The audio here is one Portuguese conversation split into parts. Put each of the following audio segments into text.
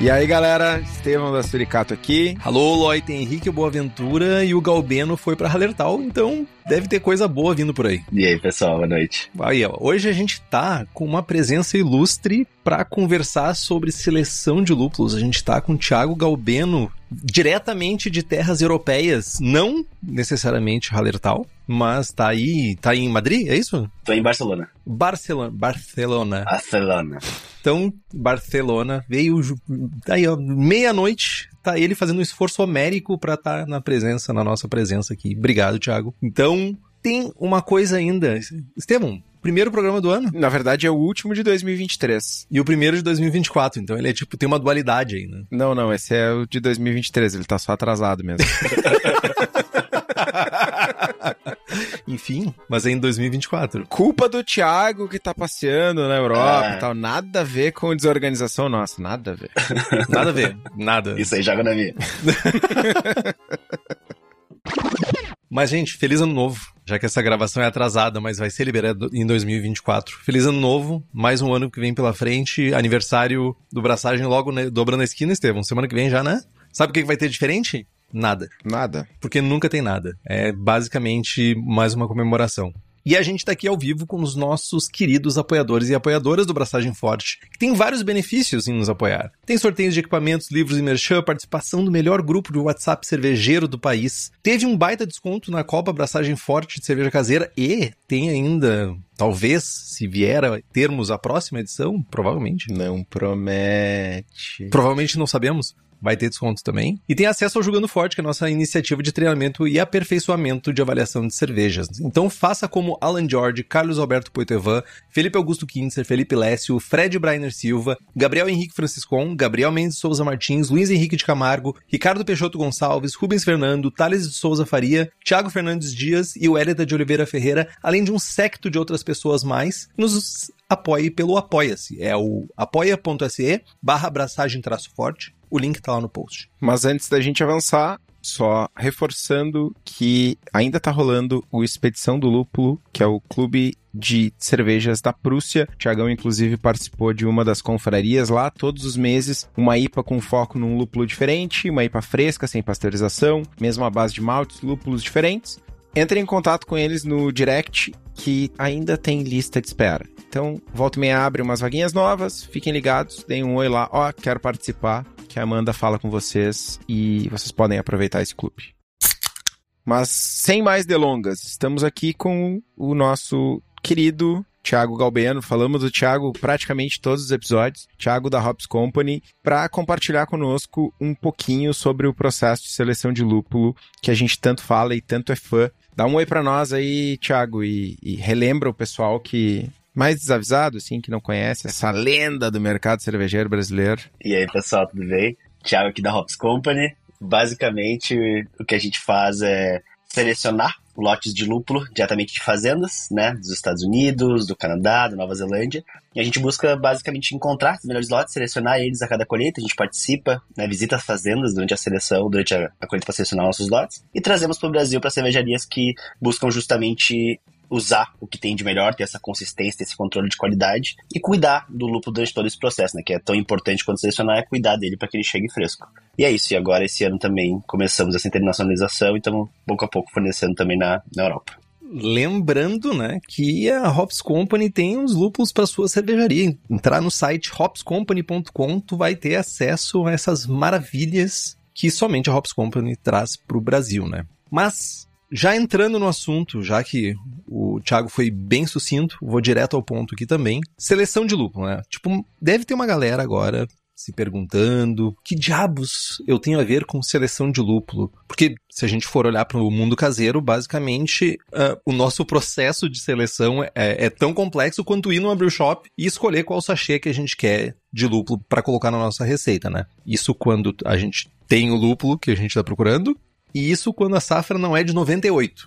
E aí, galera, Estevão da Suricato aqui. Alô, Loi, tem Henrique Boaventura e o Galbeno foi pra Halertal, então deve ter coisa boa vindo por aí. E aí, pessoal, boa noite. Aí, ó, hoje a gente tá com uma presença ilustre para conversar sobre seleção de lúpulos. A gente tá com o Thiago Galbeno, diretamente de terras europeias, não necessariamente Halertal, mas tá aí, tá em Madrid, é isso? Tô em Barcelona. Barcelona, Barcelona. Barcelona. Então, Barcelona veio aí, ó, meia-noite, tá ele fazendo um esforço homérico para estar tá na presença, na nossa presença aqui. Obrigado, Thiago. Então, tem uma coisa ainda. Estevão, primeiro programa do ano? Na verdade, é o último de 2023. E o primeiro de 2024, então ele é tipo, tem uma dualidade aí, né? Não, não, esse é o de 2023, ele tá só atrasado mesmo. Enfim, mas é em 2024. Culpa do Thiago que tá passeando na Europa é. e tal. Nada a ver com desorganização nossa. Nada a ver. nada a ver. Nada. Isso aí joga na minha. Mas, gente, feliz ano novo. Já que essa gravação é atrasada, mas vai ser liberada em 2024. Feliz ano novo, mais um ano que vem pela frente. Aniversário do Braçagem logo né, dobrando a esquina, Estevão. Semana que vem já, né? Sabe o que vai ter diferente? Nada. Nada. Porque nunca tem nada. É basicamente mais uma comemoração. E a gente está aqui ao vivo com os nossos queridos apoiadores e apoiadoras do Braçagem Forte, que tem vários benefícios em nos apoiar. Tem sorteios de equipamentos, livros e merchan, participação do melhor grupo de WhatsApp cervejeiro do país. Teve um baita desconto na Copa Braçagem Forte de cerveja caseira e tem ainda Talvez, se vier a termos a próxima edição, provavelmente. Não promete. Provavelmente não sabemos vai ter desconto também. E tem acesso ao Jogando Forte, que é a nossa iniciativa de treinamento e aperfeiçoamento de avaliação de cervejas. Então faça como Alan George, Carlos Alberto Poitevin, Felipe Augusto Kintzer, Felipe Lécio, Fred Brainer Silva, Gabriel Henrique Franciscon, Gabriel Mendes Souza Martins, Luiz Henrique de Camargo, Ricardo Peixoto Gonçalves, Rubens Fernando, Thales de Souza Faria, Thiago Fernandes Dias e o Hélida de Oliveira Ferreira, além de um secto de outras pessoas mais, nos apoie pelo Apoia-se. É o apoia.se barra abraçagem traço forte. O link tá lá no post. Mas antes da gente avançar, só reforçando que ainda tá rolando o Expedição do Lúpulo, que é o clube de cervejas da Prússia. Tiagão, inclusive, participou de uma das confrarias lá, todos os meses, uma IPA com foco num lúpulo diferente, uma IPA fresca, sem pasteurização, mesmo à base de maltes, lúpulos diferentes. Entre em contato com eles no direct, que ainda tem lista de espera. Então, volta e meia abre umas vaguinhas novas, fiquem ligados, deem um oi lá, ó, quero participar, que a Amanda fala com vocês e vocês podem aproveitar esse clube. Mas sem mais delongas, estamos aqui com o nosso querido Thiago Galbeno. Falamos do Thiago praticamente todos os episódios, Thiago da Hops Company, para compartilhar conosco um pouquinho sobre o processo de seleção de lúpulo que a gente tanto fala e tanto é fã. Dá um oi para nós aí, Thiago, e, e relembra o pessoal que mais desavisado, assim, que não conhece essa lenda do mercado cervejeiro brasileiro. E aí, pessoal, tudo bem? Thiago aqui da Hops Company. Basicamente, o que a gente faz é selecionar lotes de lúpulo diretamente de fazendas, né, dos Estados Unidos, do Canadá, da Nova Zelândia. E a gente busca basicamente encontrar os melhores lotes, selecionar eles a cada colheita. A gente participa, né, visita as fazendas durante a seleção, durante a, a colheita para selecionar nossos lotes e trazemos para o Brasil para cervejarias que buscam justamente usar o que tem de melhor, ter essa consistência, esse controle de qualidade e cuidar do lúpulo durante todo esse processo, né? Que é tão importante quando selecionar é cuidar dele para que ele chegue fresco. E é isso. E agora esse ano também começamos essa internacionalização e estamos pouco a pouco fornecendo também na, na Europa. Lembrando, né, que a Hops Company tem os lúpulos para sua cervejaria. Entrar no site hopscompany.com, tu vai ter acesso a essas maravilhas que somente a Hops Company traz para o Brasil, né? Mas já entrando no assunto, já que o Thiago foi bem sucinto, vou direto ao ponto aqui também. Seleção de lúpulo, né? Tipo, deve ter uma galera agora se perguntando que diabos eu tenho a ver com seleção de lúpulo? Porque se a gente for olhar para o mundo caseiro, basicamente uh, o nosso processo de seleção é, é, tão complexo quanto ir no brew shop e escolher qual sachê que a gente quer de lúpulo para colocar na nossa receita, né? Isso quando a gente tem o lúpulo que a gente está procurando e isso quando a safra não é de 98.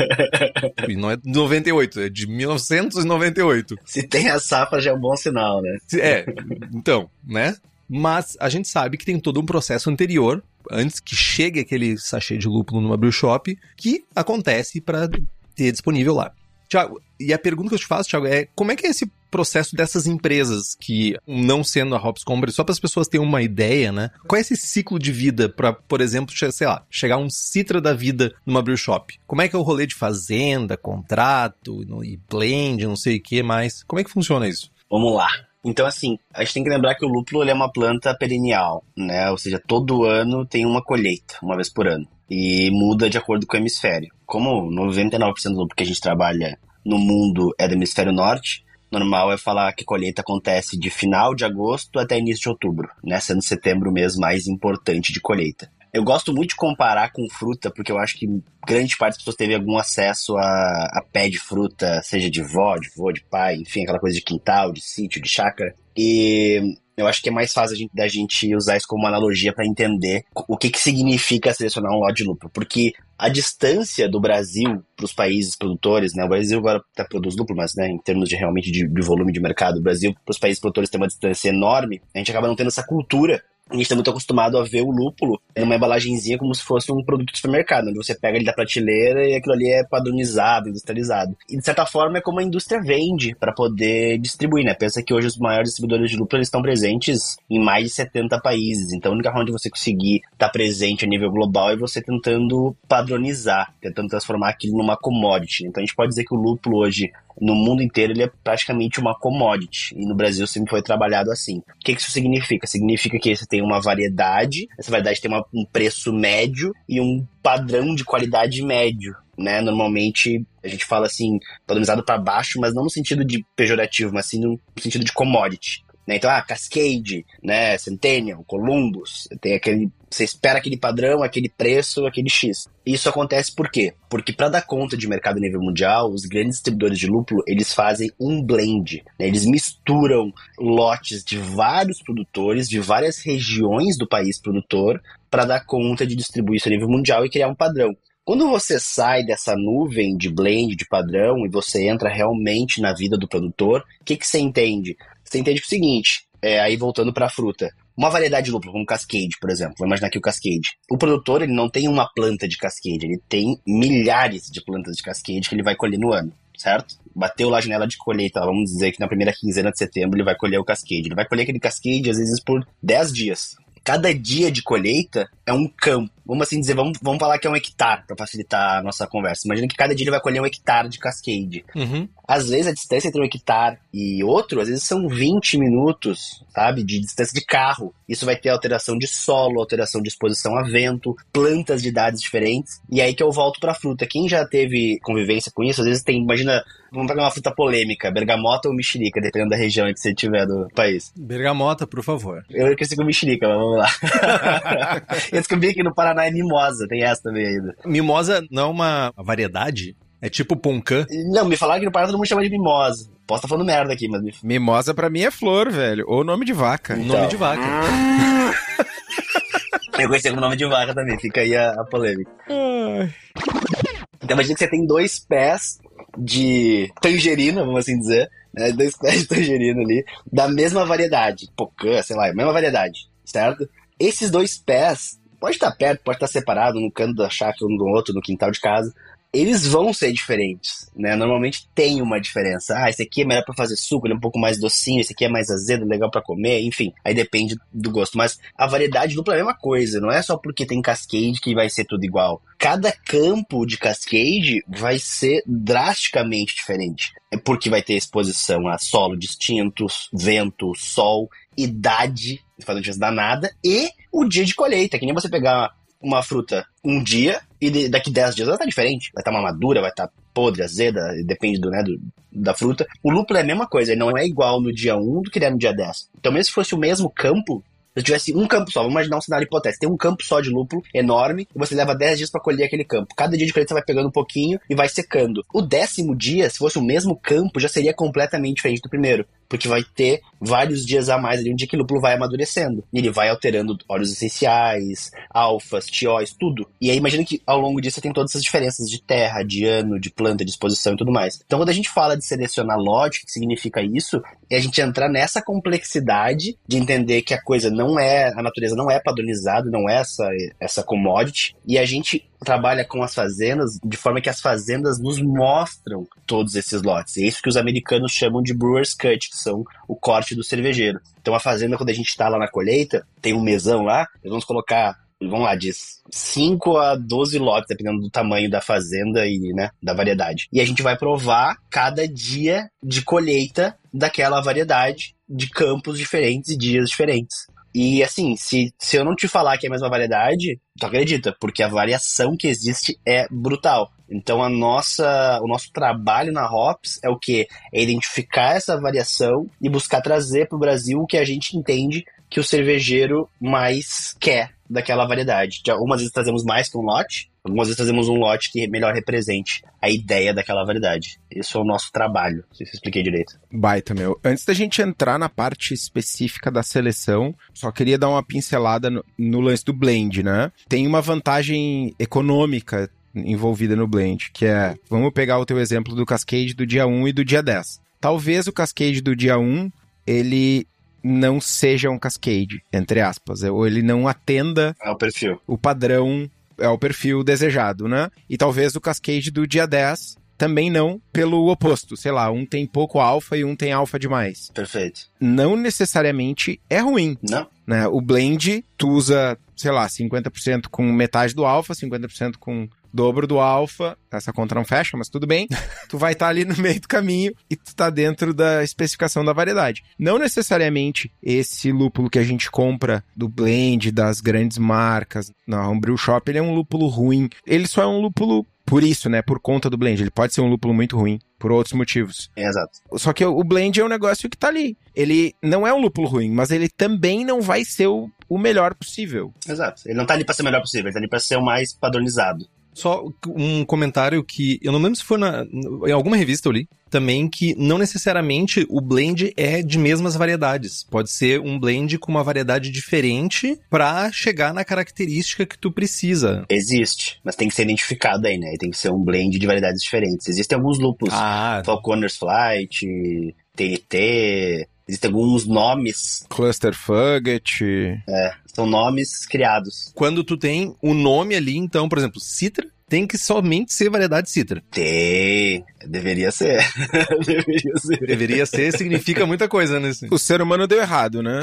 e não é de 98, é de 1998. Se tem a safra já é um bom sinal, né? É, então, né? Mas a gente sabe que tem todo um processo anterior, antes que chegue aquele sachê de lúpulo numa brew shop, que acontece para ter disponível lá. Tiago, e a pergunta que eu te faço, Tiago, é como é que é esse processo dessas empresas que, não sendo a Hops Company, só para as pessoas terem uma ideia, né? Qual é esse ciclo de vida para, por exemplo, sei lá, chegar um Citra da vida numa brew shop? Como é que é o rolê de fazenda, contrato e blend, não sei o que mais? Como é que funciona isso? Vamos lá. Então, assim, a gente tem que lembrar que o lúpulo é uma planta perennial, né? Ou seja, todo ano tem uma colheita, uma vez por ano e muda de acordo com o hemisfério. Como 99% do lúpulo que a gente trabalha no mundo é do hemisfério norte, normal é falar que colheita acontece de final de agosto até início de outubro, né? Sendo setembro o mês mais importante de colheita. Eu gosto muito de comparar com fruta, porque eu acho que grande parte das pessoas teve algum acesso a, a pé de fruta, seja de vó, de vô, de pai, enfim, aquela coisa de quintal, de sítio, de chácara. E eu acho que é mais fácil da gente usar isso como analogia para entender o que, que significa selecionar um lote de lúpulo. Porque a distância do Brasil para os países produtores, né? O Brasil agora até produz lúpulo, mas né, em termos de realmente de, de volume de mercado, o Brasil para os países produtores tem uma distância enorme. A gente acaba não tendo essa cultura a gente está muito acostumado a ver o lúpulo numa embalagenzinha como se fosse um produto de supermercado, onde você pega ele da prateleira e aquilo ali é padronizado, industrializado. E de certa forma é como a indústria vende para poder distribuir, né? Pensa que hoje os maiores distribuidores de lúpulo estão presentes em mais de 70 países. Então a única forma de você conseguir estar tá presente a nível global é você tentando padronizar, tentando transformar aquilo numa commodity. Então a gente pode dizer que o lúpulo hoje no mundo inteiro ele é praticamente uma commodity. E no Brasil sempre foi trabalhado assim. O que, que isso significa? Significa que você tem uma variedade, essa variedade tem uma, um preço médio e um padrão de qualidade médio. Né? Normalmente a gente fala assim, padronizado para baixo, mas não no sentido de pejorativo, mas sim no sentido de commodity. Né? Então, ah, Cascade, né? Centennial, Columbus, tem aquele. Você espera aquele padrão, aquele preço, aquele X. Isso acontece por quê? Porque para dar conta de mercado a nível mundial, os grandes distribuidores de lúpulo, eles fazem um blend. Né? Eles misturam lotes de vários produtores, de várias regiões do país produtor, para dar conta de distribuir isso a nível mundial e criar um padrão. Quando você sai dessa nuvem de blend, de padrão, e você entra realmente na vida do produtor, o que, que você entende? Você entende que é o seguinte, é, aí voltando para a fruta, uma variedade de lúpulo, como cascade, por exemplo, vou imaginar aqui o cascade. O produtor, ele não tem uma planta de cascade, ele tem milhares de plantas de cascade que ele vai colher no ano, certo? Bateu lá a janela de colheita, vamos dizer que na primeira quinzena de setembro ele vai colher o cascade. Ele vai colher aquele cascade, às vezes, por 10 dias cada dia de colheita é um campo. Vamos assim dizer, vamos, vamos falar que é um hectare, para facilitar a nossa conversa. Imagina que cada dia ele vai colher um hectare de cascade. Uhum. Às vezes a distância entre um hectare e outro, às vezes são 20 minutos, sabe, de distância de carro. Isso vai ter alteração de solo, alteração de exposição a vento, plantas de idades diferentes. E aí que eu volto para fruta. Quem já teve convivência com isso, às vezes tem, imagina, vamos pegar uma fruta polêmica, bergamota ou mexerica, dependendo da região em que você tiver do país. Bergamota, por favor. Eu cresci com mexerica, mas vamos lá. eu descobri que no Paraná é mimosa, tem essa também ainda. Mimosa não é uma variedade? É tipo poncã? Não, me falaram que no Paraná todo mundo chama de mimosa. Posso estar tá falando merda aqui, mas... Me... Mimosa pra mim é flor, velho. Ou nome de vaca. Então. Nome de vaca. eu conheci como nome de vaca também, fica aí a, a polêmica. Então imagina que você tem dois pés de tangerina, vamos assim dizer, né? dois pés de tangerina ali, da mesma variedade, pocã, sei lá, mesma variedade, certo? Esses dois pés, pode estar perto, pode estar separado, no canto da chácara um do outro, no quintal de casa, eles vão ser diferentes, né? Normalmente tem uma diferença. Ah, esse aqui é melhor para fazer suco, ele é um pouco mais docinho, esse aqui é mais azedo, legal para comer, enfim. Aí depende do gosto. Mas a variedade dupla é a mesma coisa, não é só porque tem cascade que vai ser tudo igual. Cada campo de cascade vai ser drasticamente diferente. É porque vai ter exposição a solo distintos, vento, sol, idade, uma diferença danada, e o dia de colheita, que nem você pegar uma fruta um dia e daqui 10 dias ela tá diferente. Vai estar tá madura, vai estar tá podre, azeda, depende do, né, do, da fruta. O lúpulo é a mesma coisa, ele não é igual no dia 1 do que ele é no dia 10. Então, mesmo se fosse o mesmo campo, se tivesse um campo só, vamos imaginar um cenário hipotético, tem um campo só de lúpulo enorme e você leva 10 dias para colher aquele campo. Cada dia de colheita você vai pegando um pouquinho e vai secando. O décimo dia, se fosse o mesmo campo, já seria completamente diferente do primeiro porque vai ter vários dias a mais ali, um dia que o lúpulo vai amadurecendo. E ele vai alterando óleos essenciais, alfas, tióis, tudo. E aí imagina que ao longo disso você tem todas essas diferenças de terra, de ano, de planta, de exposição e tudo mais. Então quando a gente fala de selecionar lote, que significa isso, é a gente entrar nessa complexidade de entender que a coisa não é, a natureza não é padronizada, não é essa, essa commodity, e a gente trabalha com as fazendas de forma que as fazendas nos mostram todos esses lotes. É isso que os americanos chamam de brewer's cut, são o corte do cervejeiro. Então a fazenda, quando a gente está lá na colheita, tem um mesão lá, nós vamos colocar vamos lá, de 5 a 12 lotes, dependendo do tamanho da fazenda e, né, da variedade. E a gente vai provar cada dia de colheita daquela variedade de campos diferentes e dias diferentes. E assim, se, se eu não te falar que é a mesma variedade, tu acredita, porque a variação que existe é brutal. Então a nossa, o nosso trabalho na Hops é o que? É identificar essa variação e buscar trazer para o Brasil o que a gente entende que o cervejeiro mais quer daquela variedade. Algumas vezes trazemos mais que um lote, algumas vezes trazemos um lote que melhor represente a ideia daquela variedade. Esse é o nosso trabalho, se eu expliquei direito. Baita, meu. Antes da gente entrar na parte específica da seleção, só queria dar uma pincelada no, no lance do blend, né? Tem uma vantagem econômica envolvida no blend, que é, vamos pegar o teu exemplo do Cascade do dia 1 e do dia 10. Talvez o Cascade do dia 1, ele não seja um cascade, entre aspas, ou ele não atenda ao perfil. o padrão, é o perfil desejado, né? E talvez o cascade do dia 10 também não pelo oposto, sei lá, um tem pouco alfa e um tem alfa demais. Perfeito. Não necessariamente é ruim. Não. Né? O blend, tu usa, sei lá, 50% com metade do alfa, 50% com dobro do alfa, essa conta não fecha, mas tudo bem. tu vai estar tá ali no meio do caminho e tu tá dentro da especificação da variedade. Não necessariamente esse lúpulo que a gente compra do blend das grandes marcas na Homebrew Shop, ele é um lúpulo ruim. Ele só é um lúpulo por isso, né? Por conta do blend. Ele pode ser um lúpulo muito ruim, por outros motivos. É, exato. Só que o blend é um negócio que tá ali. Ele não é um lúpulo ruim, mas ele também não vai ser o, o melhor possível. Exato. Ele não tá ali pra ser o melhor possível, ele tá ali pra ser o mais padronizado. Só um comentário que eu não lembro se foi na, em alguma revista eu li também que não necessariamente o blend é de mesmas variedades. Pode ser um blend com uma variedade diferente para chegar na característica que tu precisa. Existe, mas tem que ser identificado aí, né? Tem que ser um blend de variedades diferentes. Existem alguns lúpulos, ah. Falconer's Flight, TNT, Existem alguns nomes. Cluster Fugget. É, são nomes criados. Quando tu tem o um nome ali, então, por exemplo, Citra, tem que somente ser variedade Citra. Tem. Deveria ser. Deveria ser. Deveria ser significa muita coisa, né? O ser humano deu errado, né?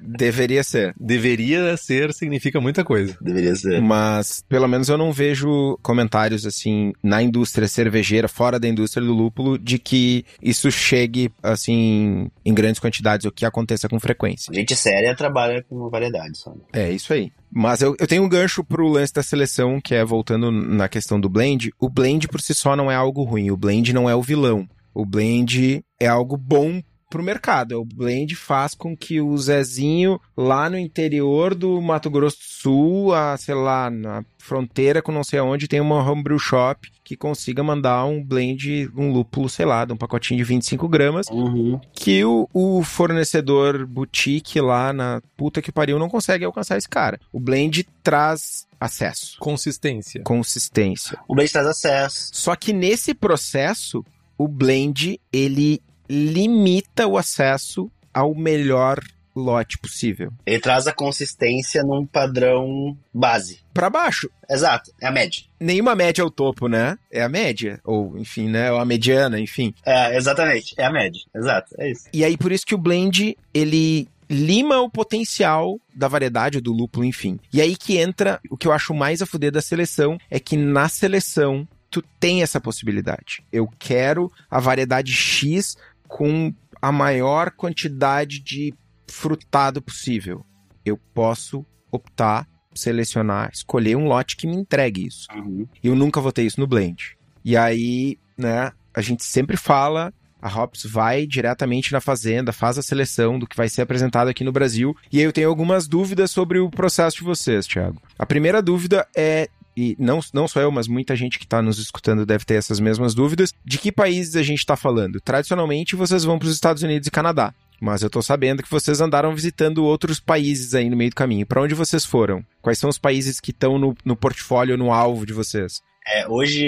Deveria ser. Deveria ser significa muita coisa. Deveria ser. Mas, pelo menos eu não vejo comentários, assim, na indústria cervejeira, fora da indústria do lúpulo, de que isso chegue, assim, em grandes quantidades, o que aconteça com frequência. Gente séria trabalha com variedade, só. Né? É, isso aí. Mas eu, eu tenho um gancho pro lance da seleção, que é voltando na questão do blend. O blend por si só não é algo ruim. O blend não é o vilão. O blend é algo bom pro mercado. O blend faz com que o Zezinho lá no interior do Mato Grosso do Sul, a, sei lá, na fronteira com não sei aonde, tem uma homebrew shop que consiga mandar um blend, um lúpulo, sei lá, de um pacotinho de 25 gramas, uhum. que o, o, fornecedor boutique lá na puta que pariu não consegue alcançar esse cara. O blend traz acesso. Consistência. Consistência. O blend traz acesso. Só que nesse processo, o blend, ele limita o acesso ao melhor lote possível. Ele traz a consistência num padrão base. Para baixo. Exato, é a média. Nenhuma média é o topo, né? É a média. Ou, enfim, né? Ou a mediana, enfim. É, exatamente. É a média. Exato, é isso. E aí, por isso que o blend, ele lima o potencial da variedade do lúpulo, enfim. E aí que entra o que eu acho mais a fuder da seleção, é que na seleção tu tem essa possibilidade. Eu quero a variedade X com a maior quantidade de frutado possível. eu posso optar, selecionar, escolher um lote que me entregue isso. Uhum. Eu nunca vou ter isso no blend. E aí, né, a gente sempre fala, a Hops vai diretamente na fazenda, faz a seleção do que vai ser apresentado aqui no Brasil. E aí eu tenho algumas dúvidas sobre o processo de vocês, Thiago. A primeira dúvida é e não, não só eu, mas muita gente que está nos escutando deve ter essas mesmas dúvidas. De que países a gente está falando? Tradicionalmente, vocês vão para os Estados Unidos e Canadá. Mas eu tô sabendo que vocês andaram visitando outros países aí no meio do caminho. Para onde vocês foram? Quais são os países que estão no, no portfólio, no alvo de vocês? É, hoje,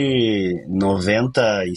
95%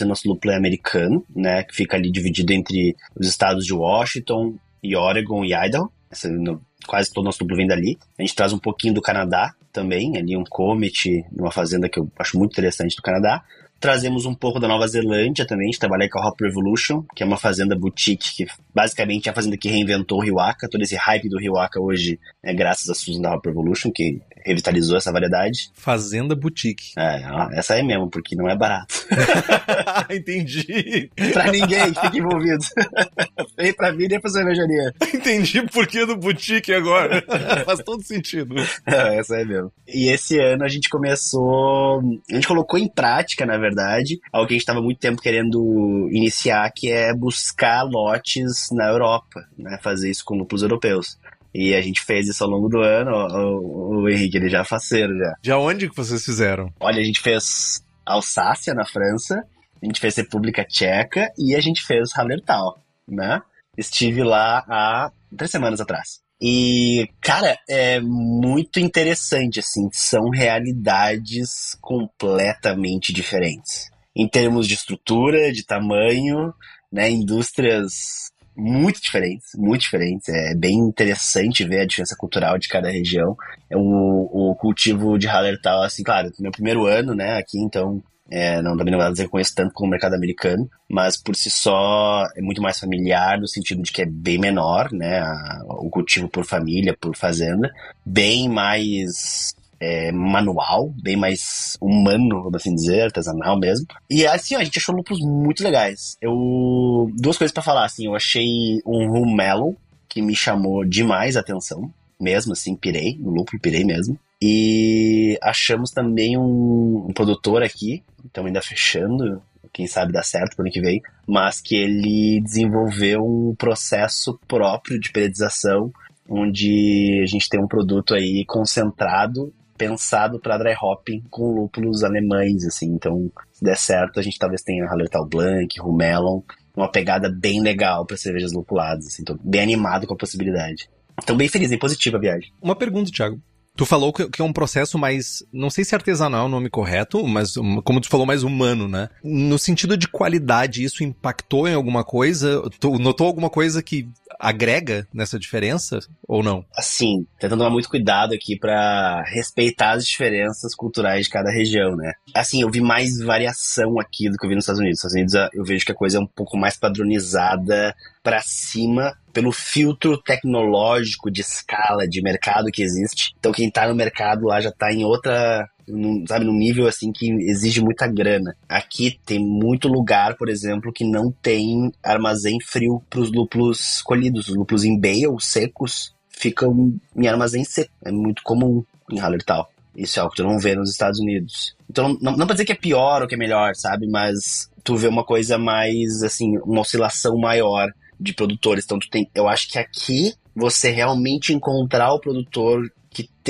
do nosso lúpulo é americano, né? Que fica ali dividido entre os estados de Washington, e Oregon e Idaho. Essa, no, quase todo o nosso lúpulo vem dali. A gente traz um pouquinho do Canadá também, ali um Comet, numa fazenda que eu acho muito interessante do Canadá. Trazemos um pouco da Nova Zelândia também, a gente trabalha com a Hop Revolution, que é uma fazenda boutique, que basicamente é a fazenda que reinventou o Riwaka. Todo esse hype do Riwaka hoje é graças à Susan da Hop Revolution, que revitalizou essa variedade. Fazenda boutique. É, essa é mesmo, porque não é barato. Entendi. pra ninguém que fica envolvido. nem pra mim, nem pra cervejaria. Entendi por que do boutique agora. Faz todo sentido. É, essa é mesmo. E esse ano a gente começou. A gente colocou em prática, na verdade, algo que a gente estava muito tempo querendo iniciar, que é buscar lotes na Europa, né? Fazer isso com lúpulos europeus. E a gente fez isso ao longo do ano. O, o Henrique, ele já é faceiro já. De onde que vocês fizeram? Olha, a gente fez Alsácia, na França, a gente fez República Tcheca e a gente fez Hallertau, né? Estive lá há três semanas atrás. E, cara, é muito interessante, assim, são realidades completamente diferentes. Em termos de estrutura, de tamanho, né, indústrias muito diferentes, muito diferentes. É bem interessante ver a diferença cultural de cada região. É o, cultivo de Hallertau, assim, claro, meu primeiro ano, né, aqui, então é, não, também não vai dizer que conheço tanto como o mercado americano, mas por si só é muito mais familiar no sentido de que é bem menor, né? A, o cultivo por família, por fazenda, bem mais é, manual, bem mais humano, vamos assim dizer, artesanal mesmo. E assim, a gente achou lúpulos muito legais. Eu duas coisas para falar, assim, eu achei um rum melon que me chamou demais a atenção, mesmo assim, pirei, no lúpulo pirei mesmo. E achamos também um, um produtor aqui, estamos ainda fechando, quem sabe dá certo para ano que vem, mas que ele desenvolveu um processo próprio de periodização, onde a gente tem um produto aí concentrado, pensado para dry hopping com lúpulos alemães, assim. Então, se der certo, a gente talvez tenha Hallertau Blanc, Rumelon, uma pegada bem legal para cervejas lupuladas, assim. Tô bem animado com a possibilidade. Então, bem feliz, bem positiva a viagem. Uma pergunta, Thiago. Tu falou que é um processo mais, não sei se artesanal é o nome correto, mas como tu falou, mais humano, né? No sentido de qualidade, isso impactou em alguma coisa? Tu notou alguma coisa que agrega nessa diferença ou não? Assim, tentando tomar muito cuidado aqui para respeitar as diferenças culturais de cada região, né? Assim, eu vi mais variação aqui do que eu vi nos Estados Unidos. Nos Estados Unidos eu vejo que a coisa é um pouco mais padronizada para cima pelo filtro tecnológico de escala de mercado que existe. Então quem tá no mercado lá já tá em outra num, sabe, num nível assim que exige muita grana. Aqui tem muito lugar, por exemplo, que não tem armazém frio para os lúpulos colhidos. Os lúpulos em bale, secos, ficam em armazém seco. É muito comum em Hallertau. Isso é algo que tu não vê nos Estados Unidos. Então, não, não pra dizer que é pior ou que é melhor, sabe? Mas tu vê uma coisa mais, assim, uma oscilação maior de produtores. Então, tu tem, eu acho que aqui você realmente encontrar o produtor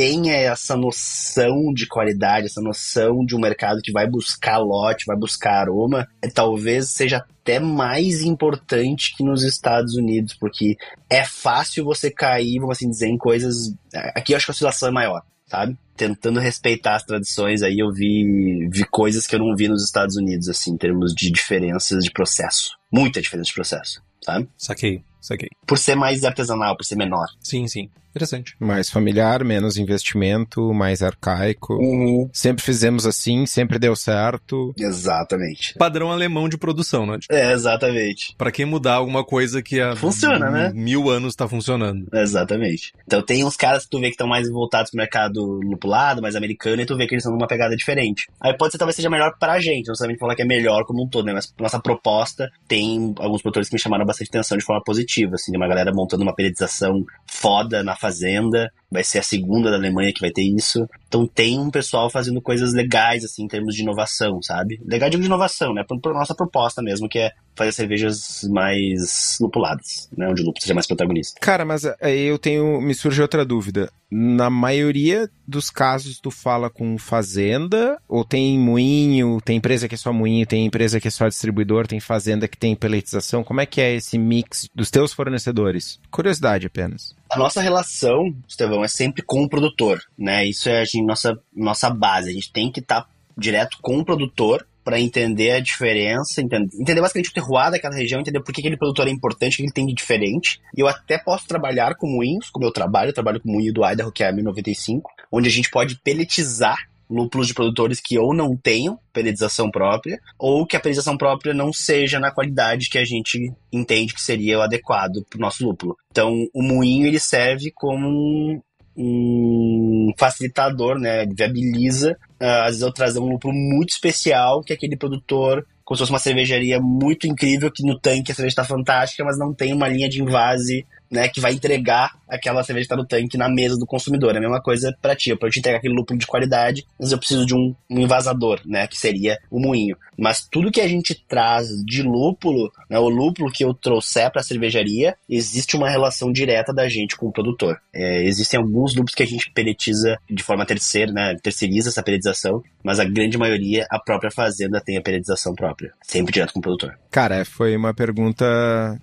tenha essa noção de qualidade, essa noção de um mercado que vai buscar lote, vai buscar aroma, é, talvez seja até mais importante que nos Estados Unidos, porque é fácil você cair, vamos assim dizer, em coisas. Aqui eu acho que a oscilação é maior, sabe? Tentando respeitar as tradições, aí eu vi, vi coisas que eu não vi nos Estados Unidos, assim, em termos de diferenças de processo. Muita diferença de processo, sabe? Saquei, saquei. Por ser mais artesanal, por ser menor. Sim, sim. Interessante. Mais familiar, menos investimento, mais arcaico. Uhum. Sempre fizemos assim, sempre deu certo. Exatamente. Padrão alemão de produção, né? É, exatamente. Pra quem mudar alguma coisa que há Funciona, né? mil anos tá funcionando. Exatamente. Então tem uns caras que tu vê que estão mais voltados pro mercado lupulado, mais americano, e tu vê que eles estão numa pegada diferente. Aí pode ser talvez seja melhor pra gente, não sabemos falar que é melhor como um todo, né? Mas nossa proposta tem alguns produtores que me chamaram bastante atenção de forma positiva. Coletivo, assim, uma galera montando uma periodização foda na fazenda, vai ser a segunda da Alemanha que vai ter isso. Então tem um pessoal fazendo coisas legais, assim, em termos de inovação, sabe? Legal de inovação, né? Por nossa proposta mesmo, que é fazer cervejas mais lupuladas, né? Onde o lúpulo seja mais protagonista. Cara, mas aí eu tenho. Me surge outra dúvida. Na maioria dos casos, tu fala com fazenda, ou tem moinho, tem empresa que é só moinho, tem empresa que é só distribuidor, tem fazenda que tem peletização. Como é que é esse mix dos teus fornecedores? Curiosidade apenas. A nossa relação, Estevão, é sempre com o produtor, né? Isso é a gente, nossa, nossa base. A gente tem que estar tá direto com o produtor para entender a diferença, entender, entender basicamente o terroir daquela região, entender por que aquele produtor é importante, o que ele tem de diferente. E eu até posso trabalhar com moinhos, como eu trabalho, eu trabalho com o moinho do Idaho, que é a 1095, onde a gente pode peletizar lúpulos de produtores que ou não tenham peletização própria, ou que a peletização própria não seja na qualidade que a gente entende que seria o adequado para o nosso lúpulo. Então, o moinho ele serve como um facilitador, né? Ele viabiliza, uh, às vezes, eu trazer um lúpulo muito especial que aquele produtor como se fosse uma cervejaria muito incrível, que no tanque a cerveja está fantástica, mas não tem uma linha de invase né, que vai entregar aquela cerveja que está no tanque na mesa do consumidor. É a mesma coisa para ti. Para eu te entregar aquele lúpulo de qualidade, mas eu preciso de um, um invasador, né, que seria o moinho. Mas tudo que a gente traz de lúpulo, né, o lúpulo que eu trouxer para a cervejaria, existe uma relação direta da gente com o produtor. É, existem alguns lúpulos que a gente peletiza de forma terceira, né, terceiriza essa peletização, mas a grande maioria, a própria fazenda tem a peletização própria, sempre direto com o produtor. Cara, foi uma pergunta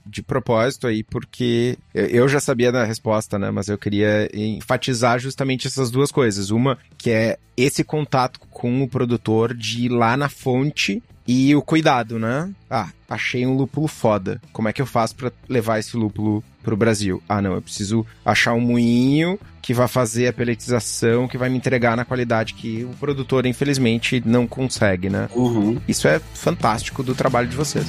de propósito aí, porque eu já sabia da resposta, né? Mas eu queria enfatizar justamente essas duas coisas. Uma, que é esse contato com o produtor de ir lá na fonte e o cuidado, né? Ah, achei um lúpulo foda. Como é que eu faço para levar esse lúpulo pro Brasil? Ah, não, eu preciso achar um moinho que vai fazer a peletização, que vai me entregar na qualidade que o produtor, infelizmente, não consegue, né? Uhum. Isso é fantástico do trabalho de vocês.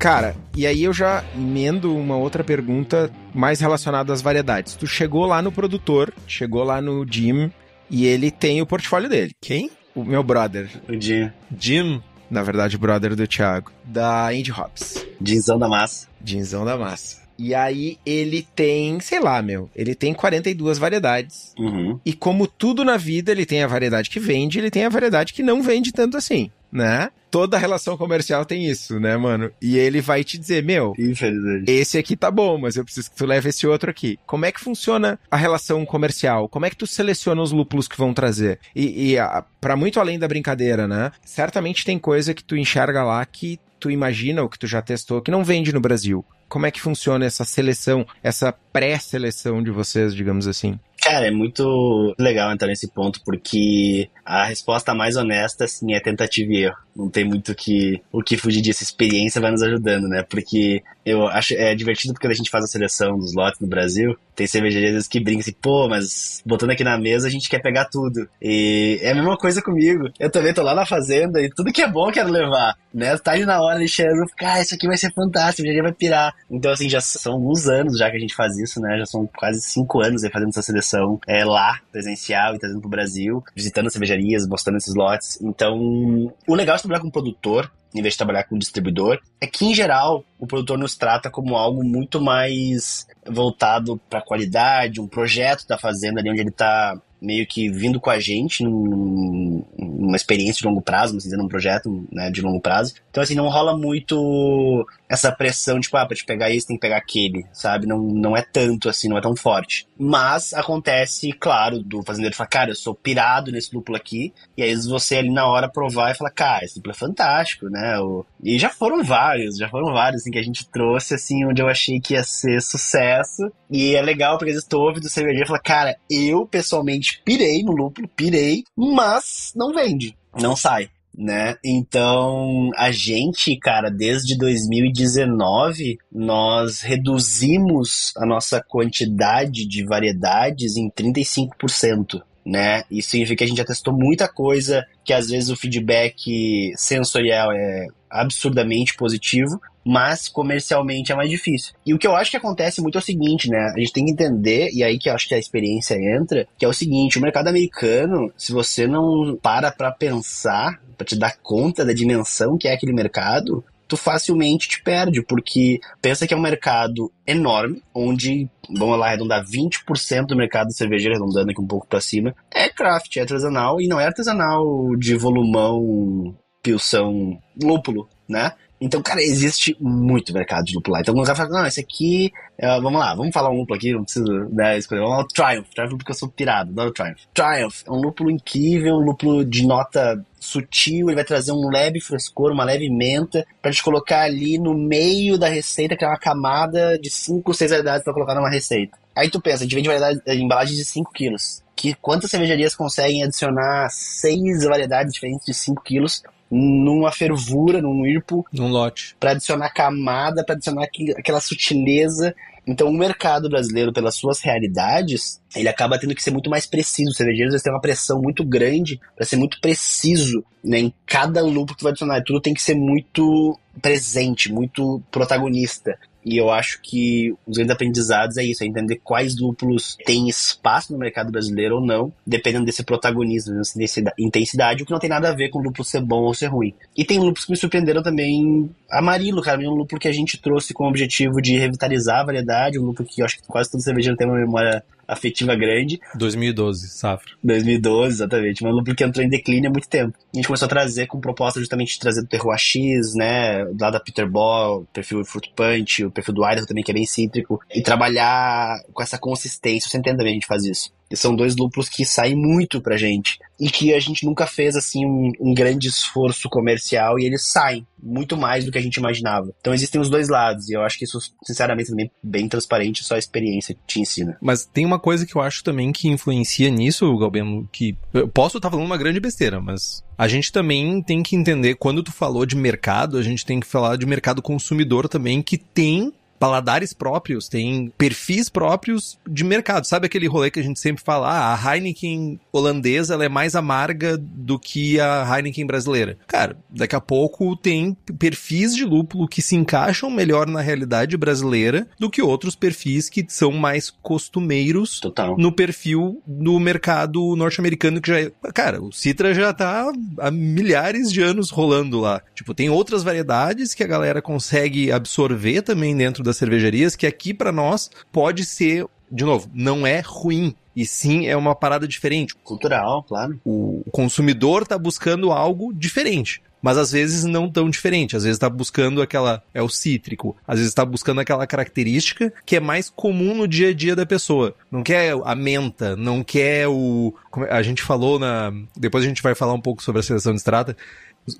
Cara, e aí eu já emendo uma outra pergunta mais relacionada às variedades. Tu chegou lá no produtor, chegou lá no Jim, e ele tem o portfólio dele. Quem? O meu brother. O Jim. Jim? Na verdade, brother do Thiago. Da Indie Hops. Jimzão da massa. Jimzão da massa. E aí ele tem, sei lá, meu, ele tem 42 variedades. Uhum. E como tudo na vida, ele tem a variedade que vende, ele tem a variedade que não vende tanto assim, né? Toda relação comercial tem isso, né, mano? E ele vai te dizer, meu, Infelizmente. esse aqui tá bom, mas eu preciso que tu leve esse outro aqui. Como é que funciona a relação comercial? Como é que tu seleciona os lúpulos que vão trazer? E, e para muito além da brincadeira, né? Certamente tem coisa que tu enxerga lá que tu imagina ou que tu já testou que não vende no Brasil. Como é que funciona essa seleção, essa pré-seleção de vocês, digamos assim? Cara, é muito legal entrar nesse ponto, porque a resposta mais honesta, assim, é tentativa e erro. Não tem muito que, o que fugir disso. Experiência vai nos ajudando, né? Porque eu acho é divertido porque a gente faz a seleção dos lotes no Brasil, tem cervejarias que brincam assim, pô, mas botando aqui na mesa a gente quer pegar tudo. E é a mesma coisa comigo. Eu também tô lá na fazenda e tudo que é bom eu quero levar, né? Tá ali na hora deixando, ah, isso aqui vai ser fantástico, a cervejaria vai pirar. Então, assim, já são alguns anos já que a gente faz isso, né? Já são quase cinco anos aí fazendo essa seleção é, lá, presencial e trazendo pro Brasil, visitando as cervejarias, mostrando esses lotes. Então, o legal de trabalhar com produtor em vez de trabalhar com distribuidor, é que em geral o produtor nos trata como algo muito mais voltado para qualidade, um projeto da fazenda ali onde ele está meio que vindo com a gente num, numa experiência de longo prazo, dizer, num projeto né, de longo prazo. Então, assim, não rola muito essa pressão, tipo, ah, pra te pegar esse tem que pegar aquele, sabe? Não, não é tanto assim, não é tão forte. Mas acontece, claro, do fazendeiro falar, cara, eu sou pirado nesse lúpulo aqui, e aí você ali na hora provar e falar, cara, esse lúpulo é fantástico, né? E já foram vários, já foram vários, assim, que a gente trouxe, assim, onde eu achei que ia ser sucesso. E é legal, porque às vezes tu ouve do cervejeiro e fala, cara, eu pessoalmente pirei no lúpulo, pirei, mas não vende, não sai né? Então, a gente, cara, desde 2019, nós reduzimos a nossa quantidade de variedades em 35%. Né? Isso significa que a gente já testou muita coisa, que às vezes o feedback sensorial é absurdamente positivo, mas comercialmente é mais difícil. E o que eu acho que acontece muito é o seguinte, né? A gente tem que entender, e aí que eu acho que a experiência entra, que é o seguinte, o mercado americano, se você não para pra pensar, para te dar conta da dimensão que é aquele mercado, tu facilmente te perde, porque pensa que é um mercado enorme, onde, vamos lá, arredondar 20% do mercado cervejeiro, arredondando aqui um pouco para cima, é craft, é artesanal, e não é artesanal de volumão, pilsão, lúpulo, né? Então, cara, existe muito mercado de lúpulo lá. Então, quando o cara fala, não, esse aqui, é, vamos lá, vamos falar um lúpulo aqui, não preciso né, escolher. Vamos lá, o Triumph. Triumph porque eu sou pirado, adoro Triumph. Triumph é um lúpulo incrível, um lúpulo de nota sutil, ele vai trazer um leve frescor, uma leve menta, pra gente colocar ali no meio da receita, que é uma camada de 5, 6 variedades pra colocar numa receita. Aí tu pensa, a gente vende variedade, embalagens de 5 quilos. Que quantas cervejarias conseguem adicionar 6 variedades diferentes de 5 quilos numa fervura, num irpo. Num lote. Para adicionar camada, para adicionar aquela sutileza. Então, o mercado brasileiro, pelas suas realidades, ele acaba tendo que ser muito mais preciso. Os cervejeiros têm uma pressão muito grande para ser muito preciso né, em cada lúpulo que vai adicionar. Tudo tem que ser muito presente, muito protagonista. E eu acho que os grandes aprendizados é isso, é entender quais lúpulos têm espaço no mercado brasileiro ou não, dependendo desse protagonismo, dessa intensidade, o que não tem nada a ver com o lúpulo ser bom ou ser ruim. E tem lúpulos que me surpreenderam também. Amarilo, cara, um lúpulo que a gente trouxe com o objetivo de revitalizar a variedade, um lúpulo que eu acho que quase todo cervejeiro tem uma memória afetiva grande. 2012, safra. 2012, exatamente. Mas lúpulo que entrou em declínio há muito tempo. A gente começou a trazer com proposta justamente de trazer do Terroir X, né? Lá da Peter Ball, o perfil Fruit Punch, o perfil do Idaho também, que é bem cítrico. E trabalhar com essa consistência. Você entende também a gente faz isso. E são dois lúpulos que saem muito pra gente. E que a gente nunca fez, assim, um, um, grande esforço comercial e eles saem muito mais do que a gente imaginava. Então existem os dois lados. E eu acho que isso, sinceramente, também é bem transparente, só a experiência te ensina. Mas tem uma coisa que eu acho também que influencia nisso, Galbeno, que eu posso estar falando uma grande besteira, mas a gente também tem que entender, quando tu falou de mercado, a gente tem que falar de mercado consumidor também, que tem paladares próprios, tem perfis próprios de mercado. Sabe aquele rolê que a gente sempre fala, ah, a Heineken holandesa ela é mais amarga do que a Heineken brasileira. Cara, daqui a pouco tem perfis de lúpulo que se encaixam melhor na realidade brasileira do que outros perfis que são mais costumeiros Total. no perfil do mercado norte-americano que já é... Cara, o Citra já tá há milhares de anos rolando lá. Tipo, tem outras variedades que a galera consegue absorver também dentro da das cervejarias, que aqui para nós pode ser, de novo, não é ruim. E sim, é uma parada diferente. Cultural, claro. O consumidor tá buscando algo diferente mas às vezes não tão diferente. Às vezes está buscando aquela. É o cítrico. Às vezes está buscando aquela característica que é mais comum no dia a dia da pessoa. Não quer a menta, não quer o. É, a gente falou na. Depois a gente vai falar um pouco sobre a seleção de extrata.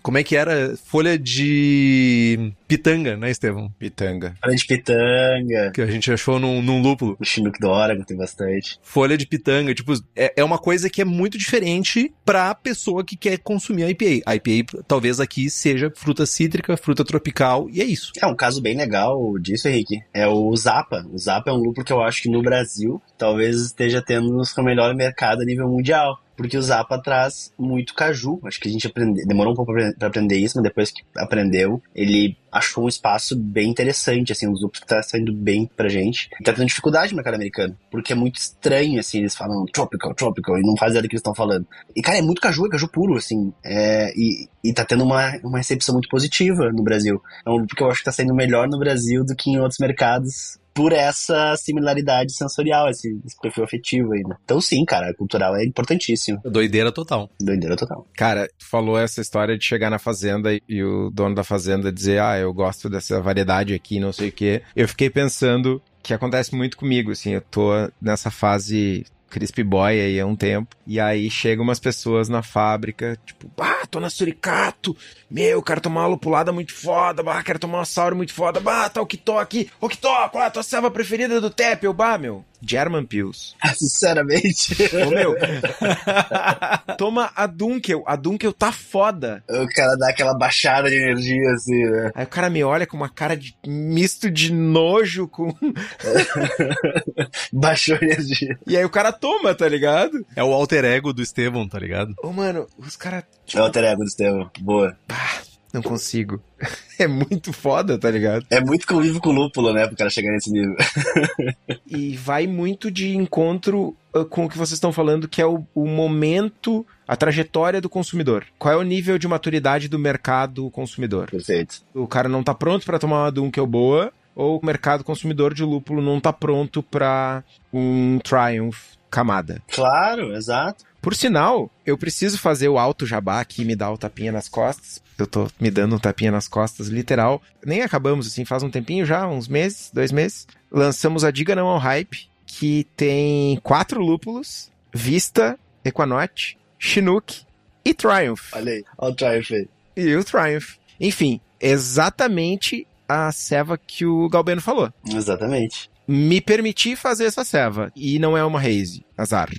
Como é que era? Folha de pitanga, né, Estevão? Pitanga. Folha de pitanga. Que a gente achou num, num lúpulo. O Chinook do Oregon tem bastante. Folha de pitanga, tipo, é, é uma coisa que é muito diferente pra pessoa que quer consumir a IPA. A IPA talvez aqui seja fruta cítrica, fruta tropical, e é isso. É um caso bem legal disso, Henrique. É o Zapa. O Zapa é um lúpulo que eu acho que no Brasil talvez esteja tendo o melhor mercado a nível mundial porque o Zapa traz muito caju. Acho que a gente aprende, demorou um pouco para aprender isso, mas depois que aprendeu, ele achou um espaço bem interessante, assim, um grupo que tá saindo bem pra gente. E tá tendo dificuldade no mercado americano, porque é muito estranho, assim, eles falam tropical, tropical, e não fazem nada que eles estão falando. E, cara, é muito caju, é caju puro, assim, é, e, e tá tendo uma, uma recepção muito positiva no Brasil. É um grupo que eu acho que tá saindo melhor no Brasil do que em outros mercados, por essa similaridade sensorial, esse, esse perfil afetivo aí, né? Então sim, cara, cultural é importantíssimo. Doideira total. Doideira total. Cara, tu falou essa história de chegar na fazenda e o dono da fazenda dizer, ah, eu gosto dessa variedade aqui, não sei o quê. Eu fiquei pensando que acontece muito comigo, assim, eu tô nessa fase Crispy Boy aí há um tempo. E aí chegam umas pessoas na fábrica, tipo, bah, tô na Suricato, meu, quero tomar uma lupulada muito foda, bah, quero tomar uma sour muito foda, bah, tá o tô aqui, o tô, qual é a tua selva preferida do Tepel, bah, meu? German Pills. Sinceramente. Ô, meu. toma a Dunkel. A Dunkel tá foda. O cara dá aquela baixada de energia, assim, né? Aí o cara me olha com uma cara de misto de nojo com. Baixou a energia. E aí o cara toma, tá ligado? É o alter ego do Estevão, tá ligado? Ô, mano, os caras. Tipo... É o alter ego do Estevão. Boa. Pá. Não consigo. É muito foda, tá ligado? É muito convívio com o lúpulo, né? Pro cara chegar nesse nível. e vai muito de encontro uh, com o que vocês estão falando, que é o, o momento, a trajetória do consumidor. Qual é o nível de maturidade do mercado consumidor? Perfeito. O cara não tá pronto para tomar uma Dunkel boa, ou o mercado consumidor de lúpulo não tá pronto para um Triumph camada. Claro, exato. Por sinal, eu preciso fazer o alto jabá aqui me dar o tapinha nas costas. Eu tô me dando um tapinha nas costas, literal. Nem acabamos, assim, faz um tempinho já, uns meses, dois meses. Lançamos a Diga Não ao Hype, que tem quatro lúpulos, Vista, Equanote, Chinook e Triumph. Olha aí, olha o Triumph aí. E o Triumph. Enfim, exatamente a ceva que o Galbeno falou. Exatamente. Me permiti fazer essa ceva. E não é uma haze, azar.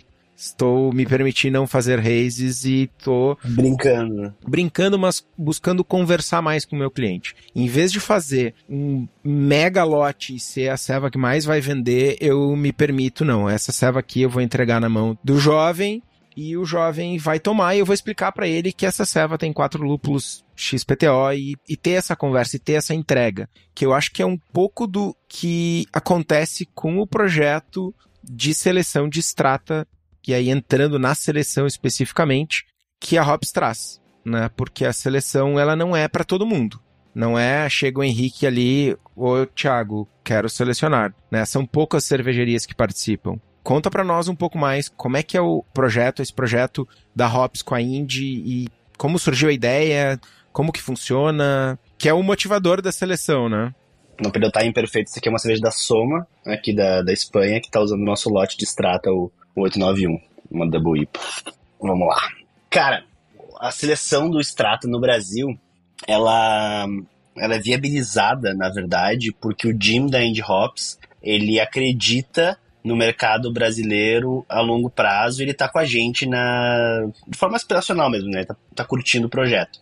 Estou me permitindo não fazer races e tô brincando. Brincando, mas buscando conversar mais com o meu cliente. Em vez de fazer um mega lote e ser a ceva que mais vai vender, eu me permito não. Essa ceva aqui eu vou entregar na mão do jovem e o jovem vai tomar e eu vou explicar para ele que essa ceva tem quatro lúpulos XPTO e, e ter essa conversa e ter essa entrega, que eu acho que é um pouco do que acontece com o projeto de seleção de extrata e aí entrando na seleção especificamente, que a Hops traz, né? Porque a seleção ela não é para todo mundo. Não é chega o Henrique ali, ô Thiago, quero selecionar, né? São poucas cervejarias que participam. Conta para nós um pouco mais como é que é o projeto, esse projeto da Hops com a Indy e como surgiu a ideia, como que funciona, que é o motivador da seleção, né? Não perdeu o time perfeito, isso aqui é uma cerveja da Soma, aqui da, da Espanha, que tá usando o nosso lote de extrata, o 891, uma Double IPA. Vamos lá. Cara, a seleção do extrato no Brasil, ela, ela é viabilizada, na verdade, porque o Jim da Indie Hops, ele acredita no mercado brasileiro a longo prazo, ele tá com a gente na de forma aspiracional mesmo, né? Tá, tá curtindo o projeto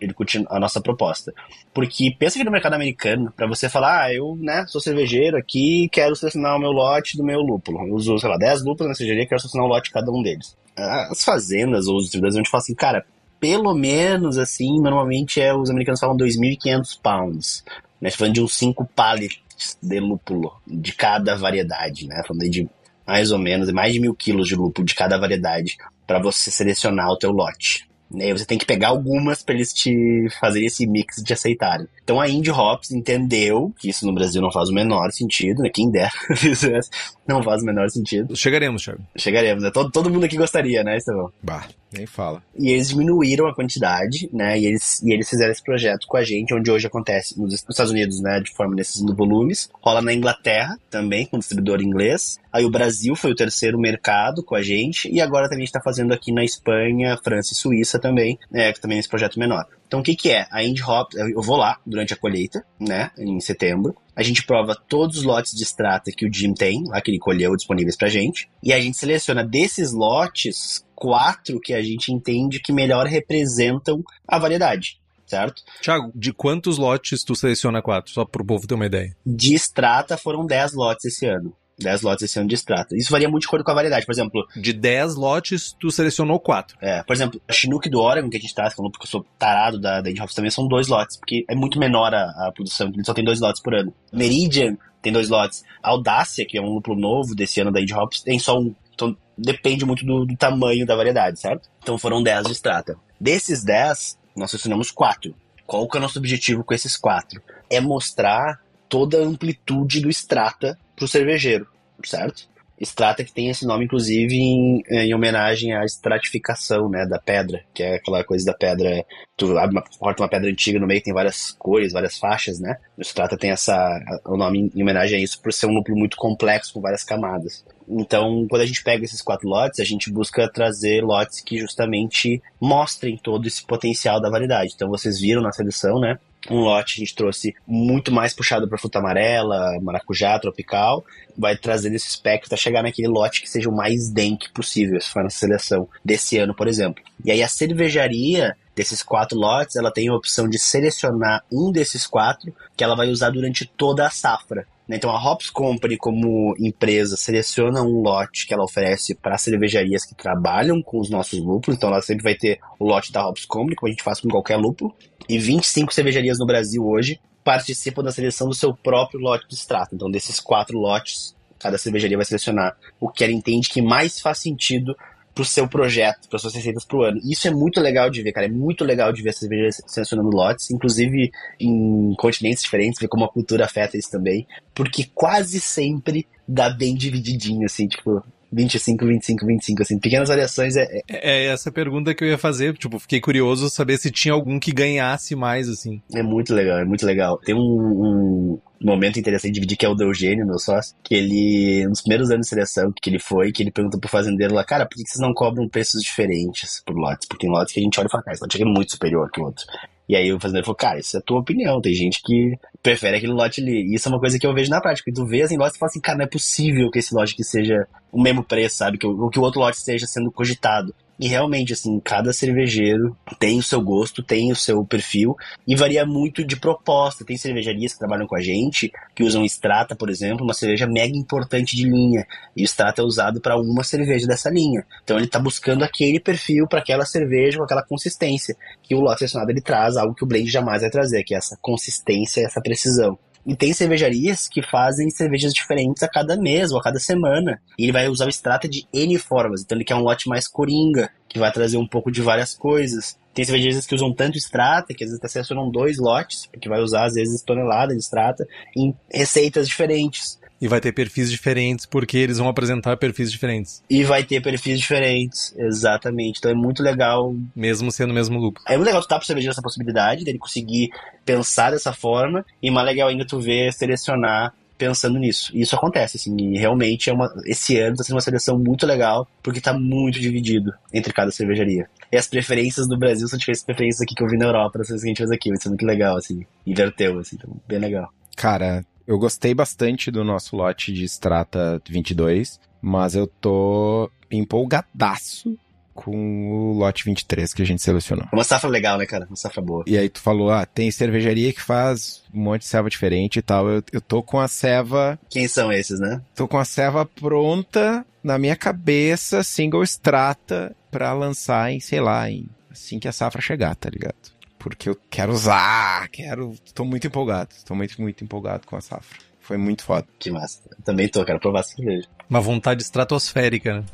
ele curtindo a nossa proposta. Porque pensa que no mercado americano, para você falar, ah, eu, né, sou cervejeiro aqui quero selecionar o meu lote do meu lúpulo. Eu uso, sei lá, 10 lúpulos na cervejaria, quero selecionar o lote de cada um deles. As fazendas ou os distribuidores vão te falar assim, cara, pelo menos assim, normalmente é, os americanos falam 2.500 pounds. Né, falando de uns 5 pallets de lúpulo de cada variedade, né? Falando de mais ou menos mais de mil quilos de lúpulo de cada variedade para você selecionar o teu lote. Né? Você tem que pegar algumas para eles te fazerem esse mix de aceitarem. Então a Indie Hops entendeu que isso no Brasil não faz o menor sentido, né? Quem dera não faz o menor sentido. Chegaremos, Thiago. Chegaremos, né? Todo, todo mundo aqui gostaria, né, Estevão? Bah, nem fala. E eles diminuíram a quantidade, né? E eles, e eles fizeram esse projeto com a gente, onde hoje acontece nos Estados Unidos, né? De forma nesses volumes. Rola na Inglaterra também, com distribuidor inglês. Aí o Brasil foi o terceiro mercado com a gente. E agora também a gente tá fazendo aqui na Espanha, França e Suíça também, né? Que também é esse projeto menor. Então, o que, que é? A Indie Hop, eu vou lá durante a colheita, né, em setembro. A gente prova todos os lotes de extrata que o Jim tem, lá que ele colheu disponíveis pra gente. E a gente seleciona desses lotes, quatro que a gente entende que melhor representam a variedade certo? Tiago, de quantos lotes tu seleciona quatro? Só pro povo ter uma ideia. De extrata foram 10 lotes esse ano. 10 lotes esse ano de extrato. Isso varia muito de acordo com a variedade. Por exemplo. De 10 lotes, tu selecionou 4. É, por exemplo, a Chinook do Oregon, que a gente tá falando porque eu sou tarado da, da Indie também, são dois lotes, porque é muito menor a, a produção, ele só tem dois lotes por ano. Meridian tem dois lotes. A Audácia, que é um lúpulo novo desse ano da Indie Hops, tem só um. Então depende muito do, do tamanho da variedade, certo? Então foram 10 de extrata. Desses 10, nós selecionamos 4. Qual que é o nosso objetivo com esses 4? É mostrar toda a amplitude do extrata pro cervejeiro certo? Strata que tem esse nome, inclusive, em, em, homenagem à estratificação, né, da pedra, que é aquela coisa da pedra, tu abre uma, corta uma pedra antiga no meio, tem várias cores, várias faixas, né? O Strata tem essa, o nome em homenagem a isso por ser um núcleo muito complexo, com várias camadas. Então, quando a gente pega esses quatro lotes, a gente busca trazer lotes que justamente mostrem todo esse potencial da variedade. Então, vocês viram na seleção, né? Um lote a gente trouxe muito mais puxado para fruta amarela, maracujá, tropical, vai trazendo esse espectro para chegar naquele lote que seja o mais dank possível, se for na seleção desse ano, por exemplo. E aí a cervejaria desses quatro lotes, ela tem a opção de selecionar um desses quatro que ela vai usar durante toda a safra. Então a Hops Company, como empresa, seleciona um lote que ela oferece para cervejarias que trabalham com os nossos lúpulos. Então ela sempre vai ter o lote da Hops Company, como a gente faz com qualquer lúpulo. E 25 cervejarias no Brasil hoje participam da seleção do seu próprio lote de extrato. Então desses quatro lotes, cada cervejaria vai selecionar o que ela entende que mais faz sentido pro seu projeto, para suas receitas pro ano. Isso é muito legal de ver, cara. É muito legal de ver essas cervejas selecionando lotes, inclusive em continentes diferentes, ver como a cultura afeta isso também. Porque quase sempre dá bem divididinho, assim, tipo, 25, 25, 25, assim, pequenas variações é, é... É essa pergunta que eu ia fazer, tipo, fiquei curioso saber se tinha algum que ganhasse mais, assim. É muito legal, é muito legal. Tem um, um momento interessante de dividir que é o do Eugênio, meu sócio, que ele, nos primeiros anos de seleção que ele foi, que ele perguntou pro fazendeiro lá, cara, por que vocês não cobram preços diferentes por lotes? Porque tem lotes que a gente olha e fala, cara, esse lote aqui é muito superior que o outro. E aí o fazendeiro falou, cara, isso é tua opinião. Tem gente que prefere aquele lote ali. E isso é uma coisa que eu vejo na prática. E tu vê assim, lotes e fala assim, cara, não é possível que esse lote aqui seja o mesmo preço, sabe? Que o, que o outro lote esteja sendo cogitado. E realmente, assim, cada cervejeiro tem o seu gosto, tem o seu perfil e varia muito de proposta. Tem cervejarias que trabalham com a gente que usam Strata, por exemplo, uma cerveja mega importante de linha. E o Strata é usado para uma cerveja dessa linha. Então ele está buscando aquele perfil para aquela cerveja com aquela consistência que o lote selecionado ele traz, algo que o blend jamais vai trazer, que é essa consistência, essa precisão. E tem cervejarias que fazem cervejas diferentes a cada mês ou a cada semana. E ele vai usar o extrato de N formas. Então ele quer um lote mais coringa, que vai trazer um pouco de várias coisas. Tem cervejarias que usam tanto extrata, que às vezes até dois lotes, porque vai usar às vezes tonelada de extrata, em receitas diferentes. E vai ter perfis diferentes, porque eles vão apresentar perfis diferentes. E vai ter perfis diferentes, exatamente. Então é muito legal. Mesmo sendo o mesmo lucro. É muito legal tu dar pro cervejeiro essa possibilidade dele conseguir pensar dessa forma. E mais legal ainda tu ver selecionar pensando nisso. E isso acontece, assim, e realmente é uma, esse ano está sendo uma seleção muito legal, porque está muito dividido entre cada cervejaria. E as preferências do Brasil são diferentes preferências aqui que eu vi na Europa, das que a gente fez aqui. Isso é muito legal, assim, inverteu, assim, então, bem legal. Cara, eu gostei bastante do nosso lote de Strata 22, mas eu tô empolgadaço com o lote 23 que a gente selecionou. Uma safra legal, né, cara? Uma safra boa. E aí tu falou, ah, tem cervejaria que faz um monte de ceva diferente e tal. Eu, eu tô com a ceva... Quem são esses, né? Tô com a ceva pronta na minha cabeça, single strata, pra lançar em, sei lá, em, assim que a safra chegar, tá ligado? Porque eu quero usar, quero. Tô muito empolgado. Tô muito, muito empolgado com a safra. Foi muito foda. Que massa. Também tô, quero provar cerveja. Uma vontade estratosférica, né?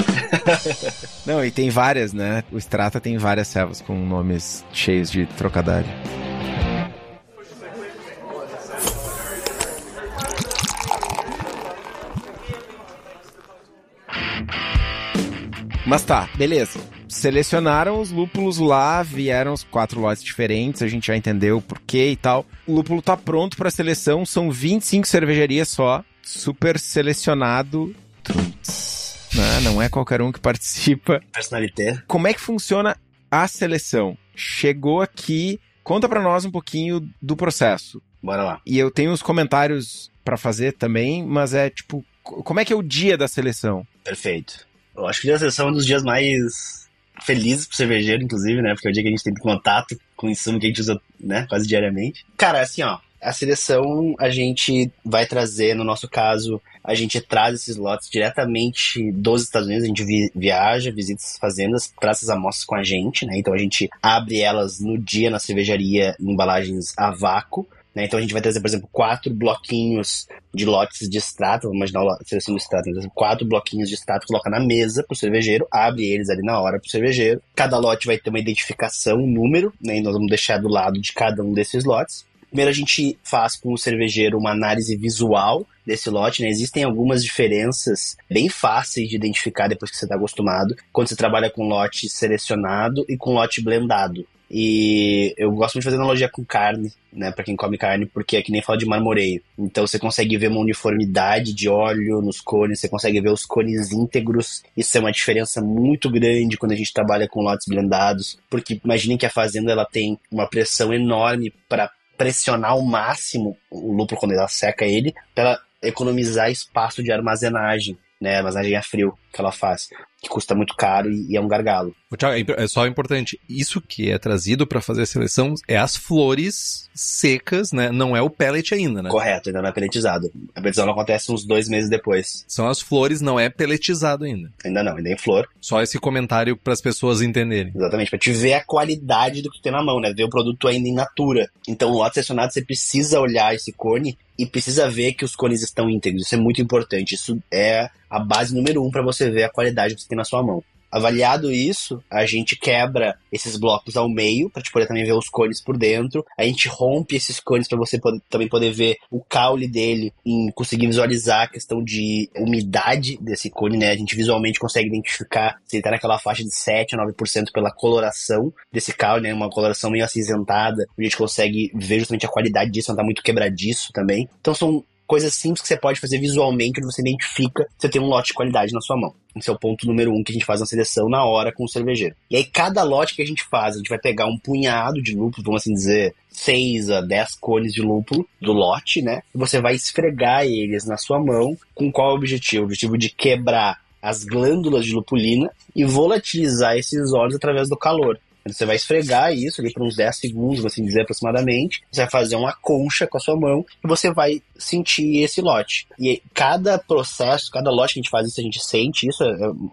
Não, e tem várias, né? O Strata tem várias servas com nomes cheios de trocadilho. Mas tá, beleza selecionaram os lúpulos lá, vieram os quatro lotes diferentes, a gente já entendeu o porquê e tal. O lúpulo tá pronto para seleção, são 25 cervejarias só, super selecionado. Não, não é qualquer um que participa. Personalité. Como é que funciona a seleção? Chegou aqui, conta para nós um pouquinho do processo. Bora lá. E eu tenho uns comentários para fazer também, mas é tipo, como é que é o dia da seleção? Perfeito. Eu acho que a seleção é um dos dias mais felizes pro cervejeiro, inclusive, né? Porque é o dia que a gente tem contato com o insumo que a gente usa, né? Quase diariamente. Cara, assim, ó. A seleção a gente vai trazer, no nosso caso, a gente traz esses lotes diretamente dos Estados Unidos, a gente vi viaja, visita essas fazendas, traz essas amostras com a gente, né? Então a gente abre elas no dia na cervejaria em embalagens a vácuo. Né? Então a gente vai trazer, por exemplo, quatro bloquinhos de lotes de extrato, vamos imaginar a seleção do extrato, então, quatro bloquinhos de extrato, coloca na mesa pro cervejeiro, abre eles ali na hora pro cervejeiro. Cada lote vai ter uma identificação, um número, né? e nós vamos deixar do lado de cada um desses lotes. Primeiro a gente faz com o cervejeiro uma análise visual desse lote, né? Existem algumas diferenças bem fáceis de identificar depois que você está acostumado, quando você trabalha com lote selecionado e com lote blendado. E eu gosto muito de fazer analogia com carne, né, para quem come carne, porque é que nem fala de marmoreio. Então você consegue ver uma uniformidade de óleo nos cones, você consegue ver os cones íntegros. Isso é uma diferença muito grande quando a gente trabalha com lotes blendados, porque imaginem que a fazenda ela tem uma pressão enorme para pressionar ao máximo o lúpulo quando ela seca ele, para economizar espaço de armazenagem, né, armazenagem a frio. Que ela faz, que custa muito caro e, e é um gargalo. Thiago, é só importante, isso que é trazido para fazer a seleção é as flores secas, né? Não é o pellet ainda, né? Correto, ainda não é pelletizado. A peletização acontece uns dois meses depois. São as flores, não é pelletizado ainda. Ainda não, ainda é em flor. Só esse comentário para as pessoas entenderem. Exatamente, para te ver a qualidade do que tu tem na mão, né? Ver o produto ainda in natura. Então, no lote selecionado, você precisa olhar esse cone e precisa ver que os cones estão íntegros. Isso é muito importante. Isso é a base número um para você ver a qualidade que você tem na sua mão. Avaliado isso, a gente quebra esses blocos ao meio para te poder também ver os cones por dentro. A gente rompe esses cones para você poder, também poder ver o caule dele e conseguir visualizar a questão de umidade desse cone, né? A gente visualmente consegue identificar se ele tá naquela faixa de 7 a 9% pela coloração desse caule, né? Uma coloração meio acinzentada. A gente consegue ver justamente a qualidade disso, não tá muito quebradiço também. Então são coisas simples que você pode fazer visualmente, onde você identifica que você tem um lote de qualidade na sua mão. Esse é o ponto número um que a gente faz na seleção na hora com o cervejeiro. E aí, cada lote que a gente faz, a gente vai pegar um punhado de lúpulo, vamos assim dizer, 6 a 10 cones de lúpulo do lote, né? E você vai esfregar eles na sua mão com qual objetivo? O objetivo de quebrar as glândulas de lupulina e volatilizar esses óleos através do calor. Você vai esfregar isso ali por uns 10 segundos, assim dizer aproximadamente. Você vai fazer uma concha com a sua mão e você vai sentir esse lote. E cada processo, cada lote que a gente faz isso, a gente sente isso.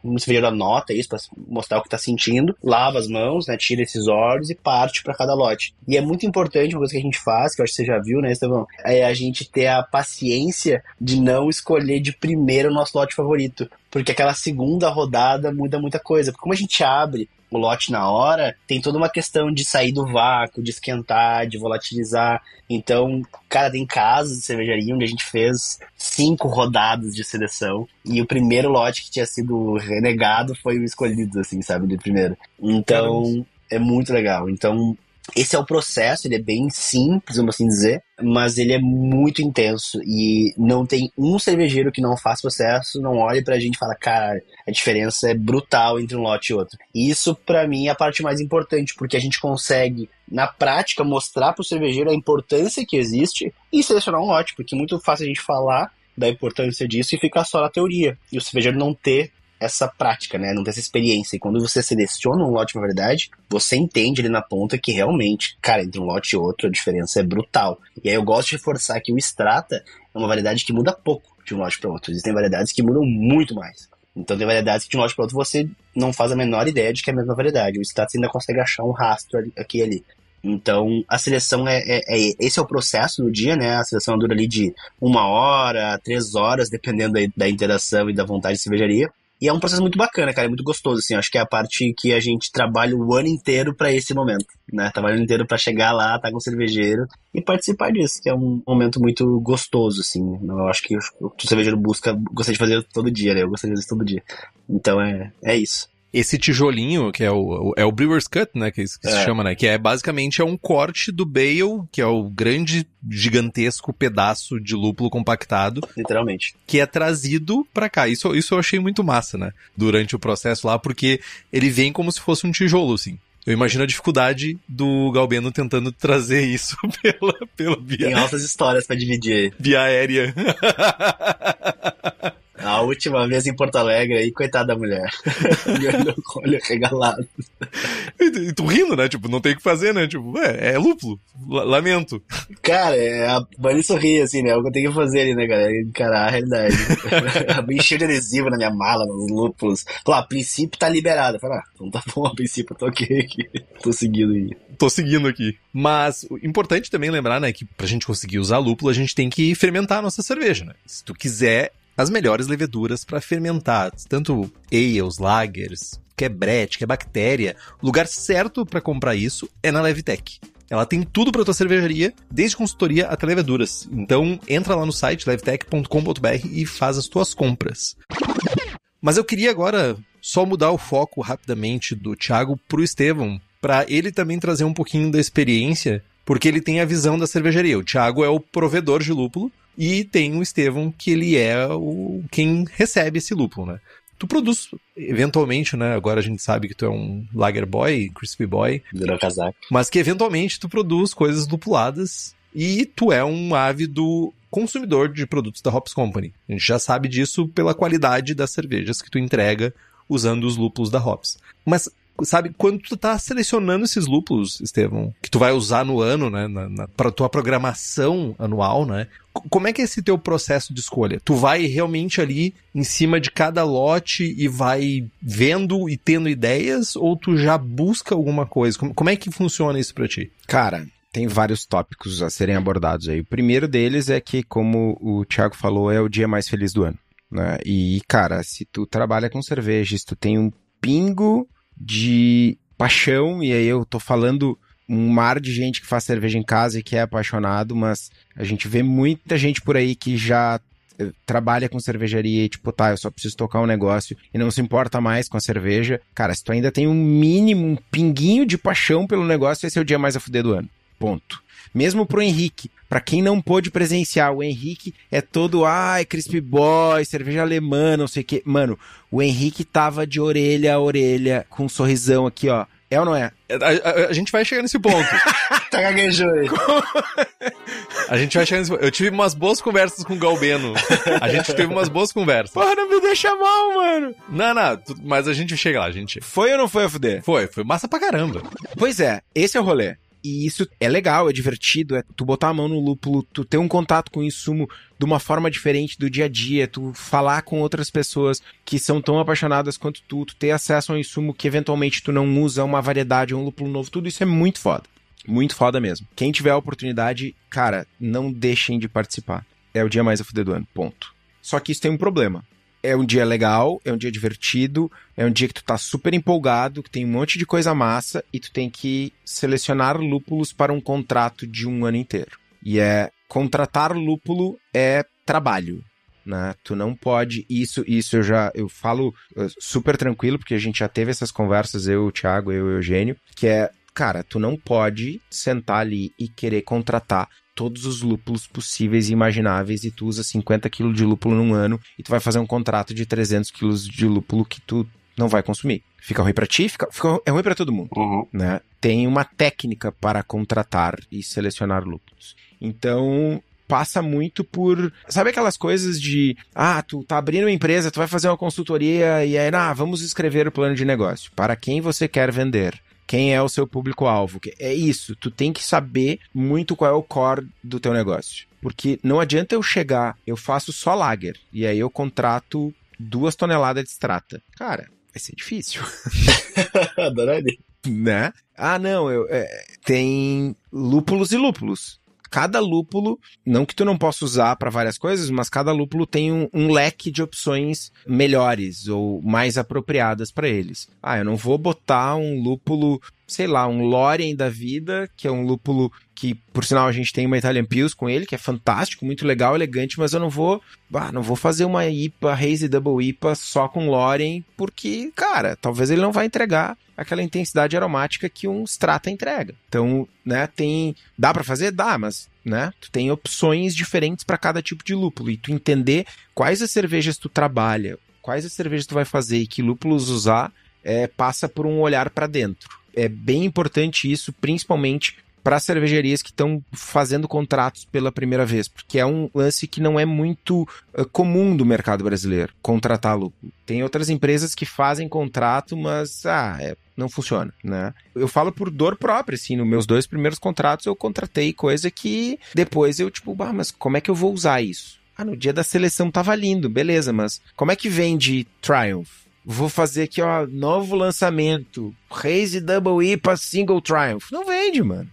Um cervejeiro anota isso para mostrar o que está sentindo. Lava as mãos, né? Tira esses óleos e parte para cada lote. E é muito importante uma coisa que a gente faz, que eu acho que você já viu, né, Estevão? É a gente ter a paciência de não escolher de primeiro o nosso lote favorito porque aquela segunda rodada muda muita coisa. Porque como a gente abre o lote na hora, tem toda uma questão de sair do vácuo, de esquentar, de volatilizar. Então, cara, tem casos de cervejaria onde a gente fez cinco rodadas de seleção e o primeiro lote que tinha sido renegado foi o escolhido, assim, sabe, de primeiro. Então, Caramba. é muito legal. Então, esse é o processo, ele é bem simples, vamos assim dizer, mas ele é muito intenso e não tem um cervejeiro que não faça processo, não olhe pra gente e fala, cara, a diferença é brutal entre um lote e outro. E isso, para mim, é a parte mais importante, porque a gente consegue, na prática, mostrar pro cervejeiro a importância que existe e selecionar um lote, porque é muito fácil a gente falar da importância disso e ficar só na teoria. E o cervejeiro não ter essa prática, né? Não ter essa experiência. E quando você seleciona um lote de verdade, você entende ali na ponta que realmente, cara, entre um lote e outro a diferença é brutal. E aí eu gosto de reforçar que o Strata é uma variedade que muda pouco de um lote para outro. Existem variedades que mudam muito mais. Então tem variedades que de um lote para outro você não faz a menor ideia de que é a mesma variedade. O Strata ainda consegue achar um rastro aqui e ali. Então, a seleção é, é, é, Esse é o processo no dia, né? A seleção dura ali de uma hora, três horas, dependendo da, da interação e da vontade de cervejaria. E é um processo muito bacana, cara, é muito gostoso, assim. Acho que é a parte que a gente trabalha o ano inteiro para esse momento, né? Trabalha o ano inteiro para chegar lá, estar tá com o cervejeiro e participar disso, que é um momento muito gostoso, assim. Eu acho que o cervejeiro busca, gosta de fazer todo dia, né? Eu gostaria de fazer todo dia. Então é, é isso esse tijolinho, que é o, é o Brewer's Cut, né, que, que é. se chama, né, que é basicamente é um corte do bale, que é o grande, gigantesco pedaço de lúpulo compactado. Literalmente. Que é trazido para cá. Isso, isso eu achei muito massa, né, durante o processo lá, porque ele vem como se fosse um tijolo, assim. Eu imagino a dificuldade do Galbeno tentando trazer isso pela, pela via. Tem altas histórias para dividir. Via aérea. A última vez em Porto Alegre aí, coitada da mulher. Olha regalado. E, tu rindo, né? Tipo, não tem o que fazer, né? Tipo, é, é lúpulo. Lamento. Cara, é, a Bunny sorri, assim, né? É o que eu tenho que fazer ali, né, galera? Encarar a realidade. Me encheu de adesivo na minha mala, nos lúpulos. Ah, a princípio tá liberado. Falei, ah, então tá bom, a princípio eu tô ok aqui. Tô seguindo aí. Tô seguindo aqui. Mas, importante também lembrar, né, que pra gente conseguir usar lúpulo, a gente tem que fermentar a nossa cerveja, né? Se tu quiser as melhores leveduras para fermentar, tanto ales, lagers, que é que é bactéria. O lugar certo para comprar isso é na Levitec. Ela tem tudo para tua cervejaria, desde consultoria até leveduras. Então, entra lá no site levtech.com.br e faz as tuas compras. Mas eu queria agora só mudar o foco rapidamente do Thiago pro Estevão, para ele também trazer um pouquinho da experiência, porque ele tem a visão da cervejaria. O Thiago é o provedor de lúpulo, e tem o Estevão, que ele é o quem recebe esse lúpulo, né? Tu produz, eventualmente, né? Agora a gente sabe que tu é um lager boy, crispy boy. Virou casaco. Mas que eventualmente tu produz coisas lupuladas e tu é um ávido consumidor de produtos da Hops Company. A gente já sabe disso pela qualidade das cervejas que tu entrega usando os lúpulos da Hops. Mas sabe, quando tu tá selecionando esses lúpulos, Estevão, que tu vai usar no ano, né, na, na, pra tua programação anual, né, como é que é esse teu processo de escolha? Tu vai realmente ali em cima de cada lote e vai vendo e tendo ideias, ou tu já busca alguma coisa? Como, como é que funciona isso pra ti? Cara, tem vários tópicos a serem abordados aí. O primeiro deles é que, como o Thiago falou, é o dia mais feliz do ano. Né? E, cara, se tu trabalha com cerveja, se tu tem um pingo de paixão, e aí eu tô falando um mar de gente que faz cerveja em casa e que é apaixonado, mas a gente vê muita gente por aí que já eh, trabalha com cervejaria e tipo, tá, eu só preciso tocar um negócio e não se importa mais com a cerveja. Cara, se tu ainda tem um mínimo, um pinguinho de paixão pelo negócio, esse é o dia mais a fuder do ano. Ponto. Mesmo pro Henrique, para quem não pôde presenciar, o Henrique é todo, ai, crispy boy, cerveja alemã, não sei o que. Mano, o Henrique tava de orelha a orelha, com um sorrisão aqui, ó. É ou não é? A, a, a gente vai chegar nesse ponto. tá gaguejou aí. a gente vai chegar nesse ponto. Eu tive umas boas conversas com o Galbeno. A gente teve umas boas conversas. Porra, não me deixa mal, mano. Não, não, mas a gente chega lá, a gente. Foi ou não foi a fuder? Foi, foi massa pra caramba. Pois é, esse é o rolê. E isso é legal, é divertido, é tu botar a mão no lúpulo, tu ter um contato com o insumo de uma forma diferente do dia a dia, tu falar com outras pessoas que são tão apaixonadas quanto tu, tu ter acesso a um insumo que eventualmente tu não usa, uma variedade, um lúpulo novo, tudo isso é muito foda. Muito foda mesmo. Quem tiver a oportunidade, cara, não deixem de participar. É o dia mais a do ano, ponto. Só que isso tem um problema é um dia legal, é um dia divertido, é um dia que tu tá super empolgado, que tem um monte de coisa massa e tu tem que selecionar lúpulos para um contrato de um ano inteiro. E é contratar lúpulo é trabalho. Né? Tu não pode. Isso, isso eu já eu falo uh, super tranquilo, porque a gente já teve essas conversas, eu, o Thiago, eu e o Eugênio, que é, cara, tu não pode sentar ali e querer contratar todos os lúpulos possíveis e imagináveis e tu usa 50 kg de lúpulo num ano e tu vai fazer um contrato de 300 kg de lúpulo que tu não vai consumir. Fica ruim para ti, fica, fica, é ruim para todo mundo, uhum. né? Tem uma técnica para contratar e selecionar lúpulos. Então, passa muito por. Sabe aquelas coisas de. Ah, tu tá abrindo uma empresa, tu vai fazer uma consultoria e aí, ah, vamos escrever o plano de negócio. Para quem você quer vender? Quem é o seu público-alvo. É isso, tu tem que saber muito qual é o core do teu negócio. Porque não adianta eu chegar, eu faço só lager, e aí eu contrato duas toneladas de extrata. Cara, vai ser difícil. Adoraria. Né? Ah, não, eu, é, tem lúpulos e lúpulos cada lúpulo, não que tu não possa usar para várias coisas, mas cada lúpulo tem um, um, leque de opções melhores ou mais apropriadas para eles. Ah, eu não vou botar um lúpulo, sei lá, um Lorien da vida, que é um lúpulo que, por sinal, a gente tem uma Italian Pils com ele, que é fantástico, muito legal, elegante, mas eu não vou, ah, não vou fazer uma IPA, Hazy Double IPA só com Lorien, porque, cara, talvez ele não vai entregar aquela intensidade aromática que um Strata entrega. Então, né, tem, dá para fazer? Dá, mas, né, tu tem opções diferentes para cada tipo de lúpulo e tu entender quais as cervejas tu trabalha, quais as cervejas tu vai fazer e que lúpulos usar, é, passa por um olhar para dentro. É bem importante isso, principalmente para cervejarias que estão fazendo contratos pela primeira vez, porque é um lance que não é muito uh, comum do mercado brasileiro, contratar lúpulo. Tem outras empresas que fazem contrato, mas ah, é, não funciona, né? Eu falo por dor própria, assim, nos meus dois primeiros contratos eu contratei coisa que depois eu, tipo, ah, mas como é que eu vou usar isso? Ah, no dia da seleção tava lindo, beleza, mas como é que vende Triumph? Vou fazer aqui, ó, novo lançamento. Raise Double IPA Single Triumph. Não vende, mano.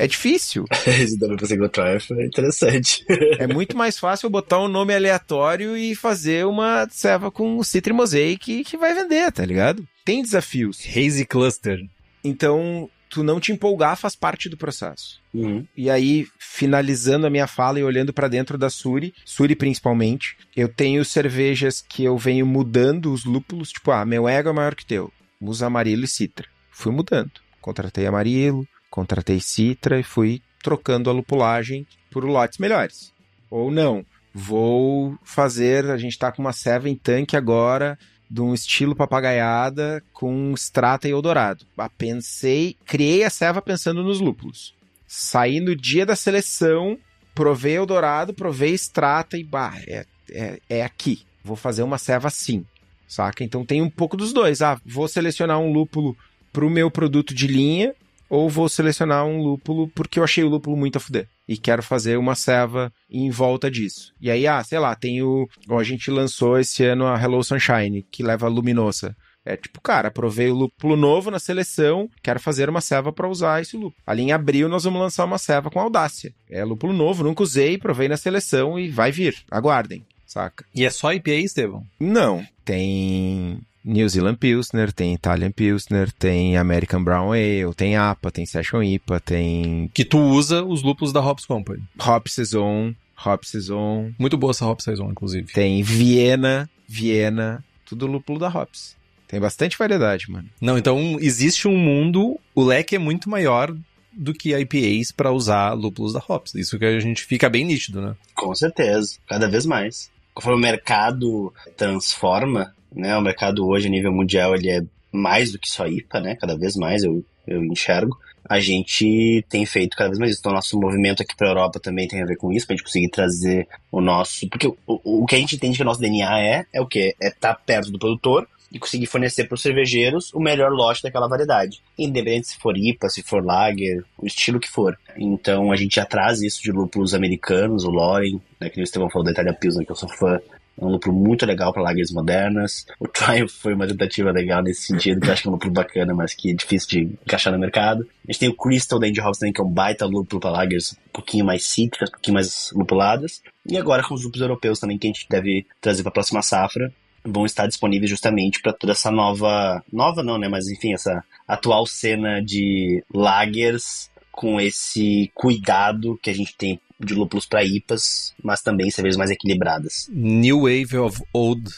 É difícil. Raise Double Single Triumph é interessante. é muito mais fácil eu botar um nome aleatório e fazer uma ceva com Citri Mosaic que vai vender, tá ligado? Tem desafios. Hazy Cluster. Então, tu não te empolgar faz parte do processo. Uhum. E aí, finalizando a minha fala e olhando para dentro da Suri, Suri principalmente, eu tenho cervejas que eu venho mudando os lúpulos, tipo, ah, meu ego é maior que teu, usa amarelo e citra. Fui mudando. Contratei amarelo, contratei citra e fui trocando a lupulagem por lotes melhores. Ou não, vou fazer, a gente tá com uma Seven Tank agora, de um estilo papagaiada com Strata e Eldorado. Ah, pensei, criei a serva pensando nos lúpulos. Saí no dia da seleção provei Eldorado, provei Strata e bah, é, é, é aqui. Vou fazer uma ceva assim, saca? Então tem um pouco dos dois. Ah, vou selecionar um lúpulo pro meu produto de linha ou vou selecionar um lúpulo porque eu achei o lúpulo muito a fuder e quero fazer uma ceva em volta disso. E aí, ah, sei lá, tem o. Bom, a gente lançou esse ano a Hello Sunshine, que leva luminosa. É tipo, cara, provei o lúpulo novo na seleção, quero fazer uma ceva para usar esse lúpulo. Ali em abril nós vamos lançar uma ceva com audácia. É lúpulo novo, nunca usei, provei na seleção e vai vir. Aguardem, saca? E é só IPA, Estevão? Não. Tem New Zealand Pilsner, tem Italian Pilsner, tem American Brown Ale, tem APA, tem Session IPA, tem... Que tu usa os lúpulos da Hops Company. Hop Saison, Hop Saison. Muito boa essa Hop Saison, inclusive. Tem Viena, Viena, tudo lúpulo da Hops. Tem bastante variedade, mano. Não, então existe um mundo, o leque é muito maior do que IPAs para usar lúpulos da Hops. Isso que a gente fica bem nítido, né? Com certeza, cada vez mais. Conforme o mercado transforma, né? O mercado hoje a nível mundial ele é mais do que só IPA, né? Cada vez mais eu, eu enxergo. A gente tem feito cada vez mais isso. Então, nosso movimento aqui para a Europa também tem a ver com isso, para a gente conseguir trazer o nosso. Porque o, o, que a gente entende que o nosso DNA é, é o quê? É estar tá perto do produtor e conseguir fornecer para os cervejeiros o melhor lote daquela variedade. Independente se for IPA, se for Lager, o estilo que for. Então a gente já traz isso de lúpulos americanos, o Loren, né, que o Estevão falou da Itália Pilsner, que eu sou fã, é um lúpulo muito legal para lagers modernas. O Triumph foi uma tentativa legal nesse sentido, que eu acho que é um lúpulo bacana, mas que é difícil de encaixar no mercado. A gente tem o Crystal da Indie House também, que é um baita lúpulo para lagers um pouquinho mais cítricas, um pouquinho mais lupuladas. E agora com os lúpulos europeus também, que a gente deve trazer para a próxima safra vão estar disponíveis justamente para toda essa nova, nova não, né, mas enfim, essa atual cena de lagers com esse cuidado que a gente tem de lúpulos para IPAs, mas também cervejas mais equilibradas. New Wave of Old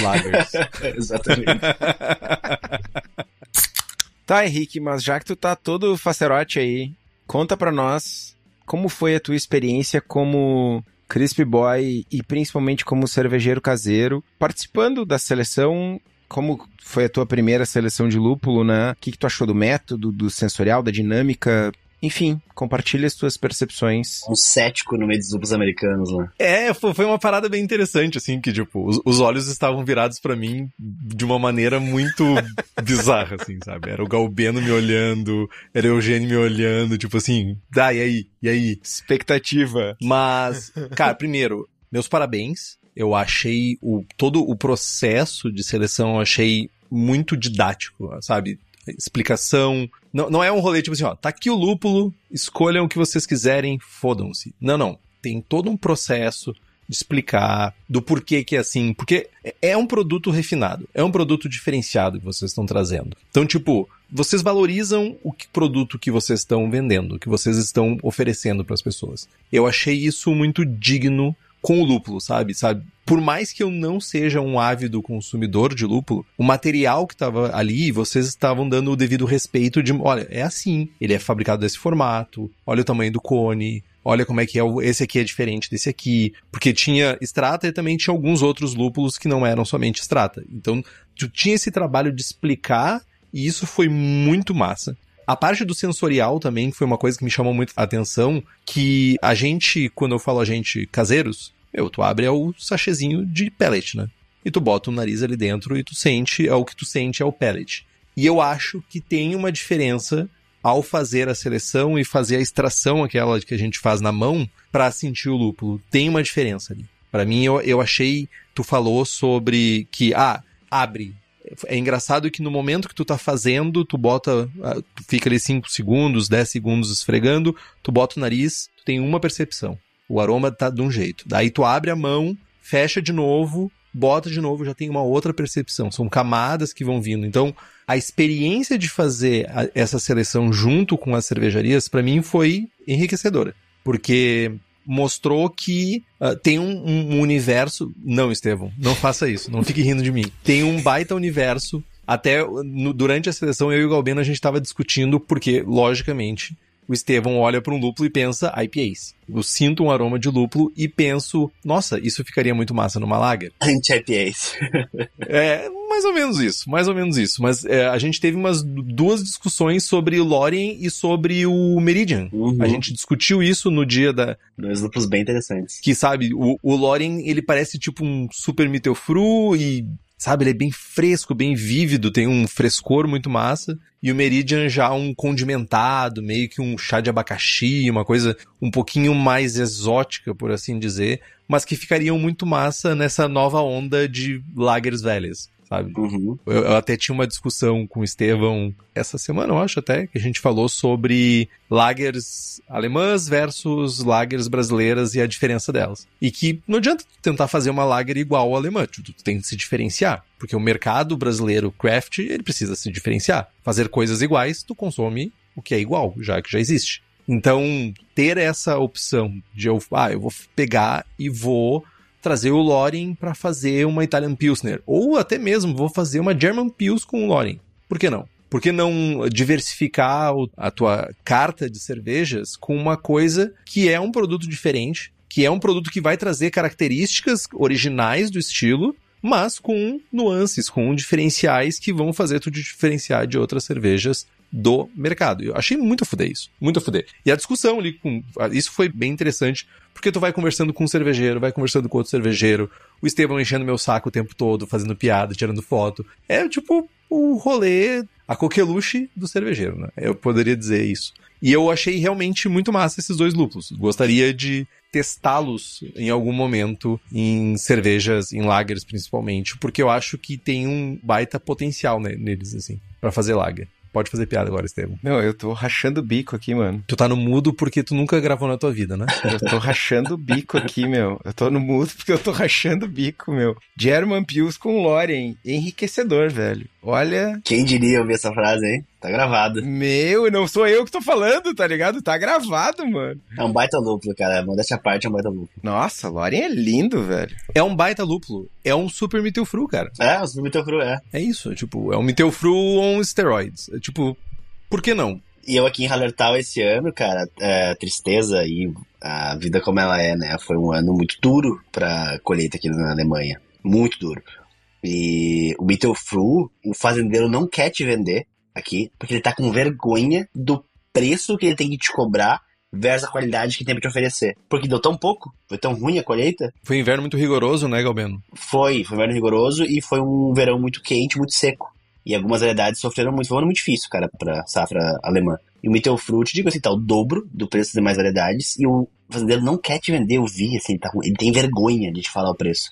Lagers. Exatamente. tá, Henrique, mas já que tu tá todo facerote aí, conta para nós como foi a tua experiência como Crispy Boy e principalmente como cervejeiro caseiro, participando da seleção como foi a tua primeira seleção de lúpulo, né? O que, que tu achou do método, do sensorial, da dinâmica? Enfim, compartilha as tuas percepções. Um cético no meio dos grupos americanos lá. É, foi uma parada bem interessante, assim, que, tipo, os, os olhos estavam virados para mim de uma maneira muito bizarra, assim, sabe? Era o Galbeno me olhando, era o Eugênio me olhando, tipo assim, dá, e aí? E aí? Expectativa. Mas, cara, primeiro, meus parabéns. Eu achei o, todo o processo de seleção, eu achei muito didático, sabe? Explicação. Não, não é um rolê tipo assim, ó, tá aqui o lúpulo, escolham o que vocês quiserem, fodam-se. Não, não. Tem todo um processo de explicar do porquê que é assim, porque é um produto refinado, é um produto diferenciado que vocês estão trazendo. Então, tipo, vocês valorizam o que, produto que vocês estão vendendo, que vocês estão oferecendo para as pessoas. Eu achei isso muito digno com o lúpulo, sabe? Sabe? Por mais que eu não seja um ávido consumidor de lúpulo, o material que estava ali, vocês estavam dando o devido respeito de, olha, é assim, ele é fabricado desse formato, olha o tamanho do cone, olha como é que é, esse aqui é diferente desse aqui, porque tinha Strata e também tinha alguns outros lúpulos que não eram somente Strata. Então, tu tinha esse trabalho de explicar e isso foi muito massa. A parte do sensorial também foi uma coisa que me chamou muito a atenção, que a gente, quando eu falo a gente caseiros, meu, tu abre é o sachezinho de pellet, né? E tu bota o nariz ali dentro e tu sente, é o que tu sente é o pellet. E eu acho que tem uma diferença ao fazer a seleção e fazer a extração, aquela que a gente faz na mão, para sentir o lúpulo. Tem uma diferença ali. Para mim, eu, eu achei. Tu falou sobre que, ah, abre, é engraçado que no momento que tu tá fazendo, tu bota, ah, tu fica ali 5 segundos, 10 segundos esfregando, tu bota o nariz, tu tem uma percepção. O aroma tá de um jeito. Daí tu abre a mão, fecha de novo, bota de novo, já tem uma outra percepção. São camadas que vão vindo. Então, a experiência de fazer a, essa seleção junto com as cervejarias, para mim, foi enriquecedora. Porque mostrou que uh, tem um, um, universo. Não, Estevão, não faça isso, não fique rindo de mim. Tem um baita universo. Até no, durante a seleção, eu e o Galbeno a gente estava discutindo, porque, logicamente, o Estevão olha para um lúpulo e pensa IPAs. Eu sinto um aroma de lúpulo e penso, nossa, isso ficaria muito massa numa lager. Anti-IPAs. é, mais ou menos isso, mais ou menos isso. Mas é, a gente teve umas duas discussões sobre o Lorien e sobre o Meridian. Uhum. A gente discutiu isso no dia da... Dois lúpulos bem interessantes. Que, sabe, o, o Lorien, ele parece tipo um super Mittelfru e sabe? Ele é bem fresco, bem vívido, tem um frescor muito massa. E o Meridian já um condimentado, meio que um chá de abacaxi, uma coisa um pouquinho mais exótica, por assim dizer, mas que ficariam muito massa nessa nova onda de lagers velhas sabe? Uhum. Eu, eu, até tinha uma discussão com o Estevão essa semana, eu acho até, que a gente falou sobre lagers alemãs versus lagers brasileiras e a diferença delas. E que não adianta tentar fazer uma lager igual ao alemã, tu, tu tem que se diferenciar. Porque o mercado brasileiro craft, ele precisa se diferenciar. Fazer coisas iguais, tu consome o que é igual, já que já existe. Então, ter essa opção de eu, ah, eu vou pegar e vou trazer o Loring para fazer uma Italian Pilsner. Ou até mesmo vou fazer uma German Pils com o Loring. Por que não? Por que não diversificar a tua carta de cervejas com uma coisa que é um produto diferente, que é um produto que vai trazer características originais do estilo, mas com nuances, com diferenciais que vão fazer tu diferenciar de outras cervejas do mercado. Eu achei muito a fuder isso. Muito a fuder. E a discussão ali, com, isso foi bem interessante, porque tu vai conversando com um cervejeiro, vai conversando com outro cervejeiro, o Estevão enchendo meu saco o tempo todo, fazendo piada, tirando foto. É tipo o rolê, a coqueluche do cervejeiro, né? Eu poderia dizer isso. E eu achei realmente muito massa esses dois lúpulos. Gostaria de testá-los em algum momento em cervejas, em lagers principalmente, porque eu acho que tem um baita potencial neles, assim, para fazer lager. Pode fazer piada agora, Estevam. Não, eu tô rachando o bico aqui, mano. Tu tá no mudo porque tu nunca gravou na tua vida, né? Eu tô rachando o bico aqui, meu. Eu tô no mudo porque eu tô rachando o bico, meu. German Pius com Loren. Enriquecedor, velho. Olha. Quem diria ouvir essa frase, hein? Tá gravado. Meu, não sou eu que tô falando, tá ligado? Tá gravado, mano. É um baita lúpulo, cara. Modéstia à parte, é um baita lúpulo. Nossa, Loren é lindo, velho. É um baita lúpulo. É um super Mittelfru, cara. É, um super Mittelfru, é. É isso, tipo, é um Mittelfru on steroids. É, tipo, por que não? E eu aqui em Hallertau esse ano, cara, é, tristeza e a vida como ela é, né? Foi um ano muito duro pra colheita aqui na Alemanha. Muito duro. E o Mittelfru, o fazendeiro não quer te vender aqui, porque ele tá com vergonha do preço que ele tem que te cobrar versus a qualidade que tem pra te oferecer. Porque deu tão pouco, foi tão ruim a colheita. Foi um inverno muito rigoroso, né, Galbeno? Foi, foi um inverno rigoroso e foi um verão muito quente, muito seco. E algumas variedades sofreram muito, foi um ano muito difícil, cara, pra safra alemã. E o Mittelfruit, digo assim, tá o dobro do preço das demais variedades e o fazendeiro não quer te vender, eu vi, assim, tá, ele tem vergonha de te falar o preço.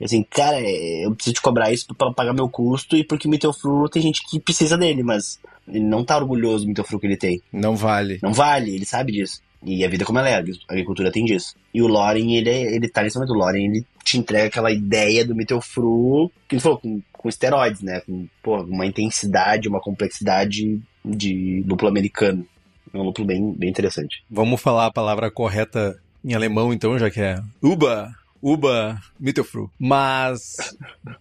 Assim, cara, eu preciso te cobrar isso para pagar meu custo e porque o Mittelfru tem gente que precisa dele, mas ele não tá orgulhoso do Mittelfru que ele tem. Não vale. Não vale, ele sabe disso. E a vida como ela é, a agricultura tem disso. E o Loren, ele, ele tá nesse momento, o Loren, ele te entrega aquela ideia do Mittelfru, que ele falou, com, com esteroides, né? Com, pô, uma intensidade, uma complexidade de lúpulo americano. É um lúpulo bem, bem interessante. Vamos falar a palavra correta em alemão, então, já que é Uba. Uba Mittelfru. Mas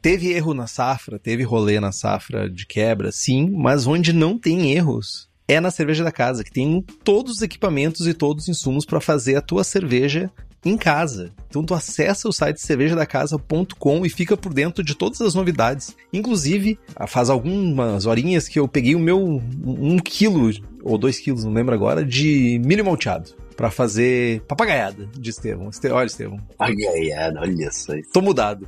teve erro na safra, teve rolê na safra de quebra, sim, mas onde não tem erros é na cerveja da casa, que tem todos os equipamentos e todos os insumos para fazer a tua cerveja em casa. Então tu acessa o site cervejadacasa.com e fica por dentro de todas as novidades. Inclusive, faz algumas horinhas que eu peguei o meu um quilo ou dois quilos, não lembro agora, de milho malteado para fazer papagaiada de Estevão. Este... Olha, Estevão. Papagaiada, olha só. Tô mudado.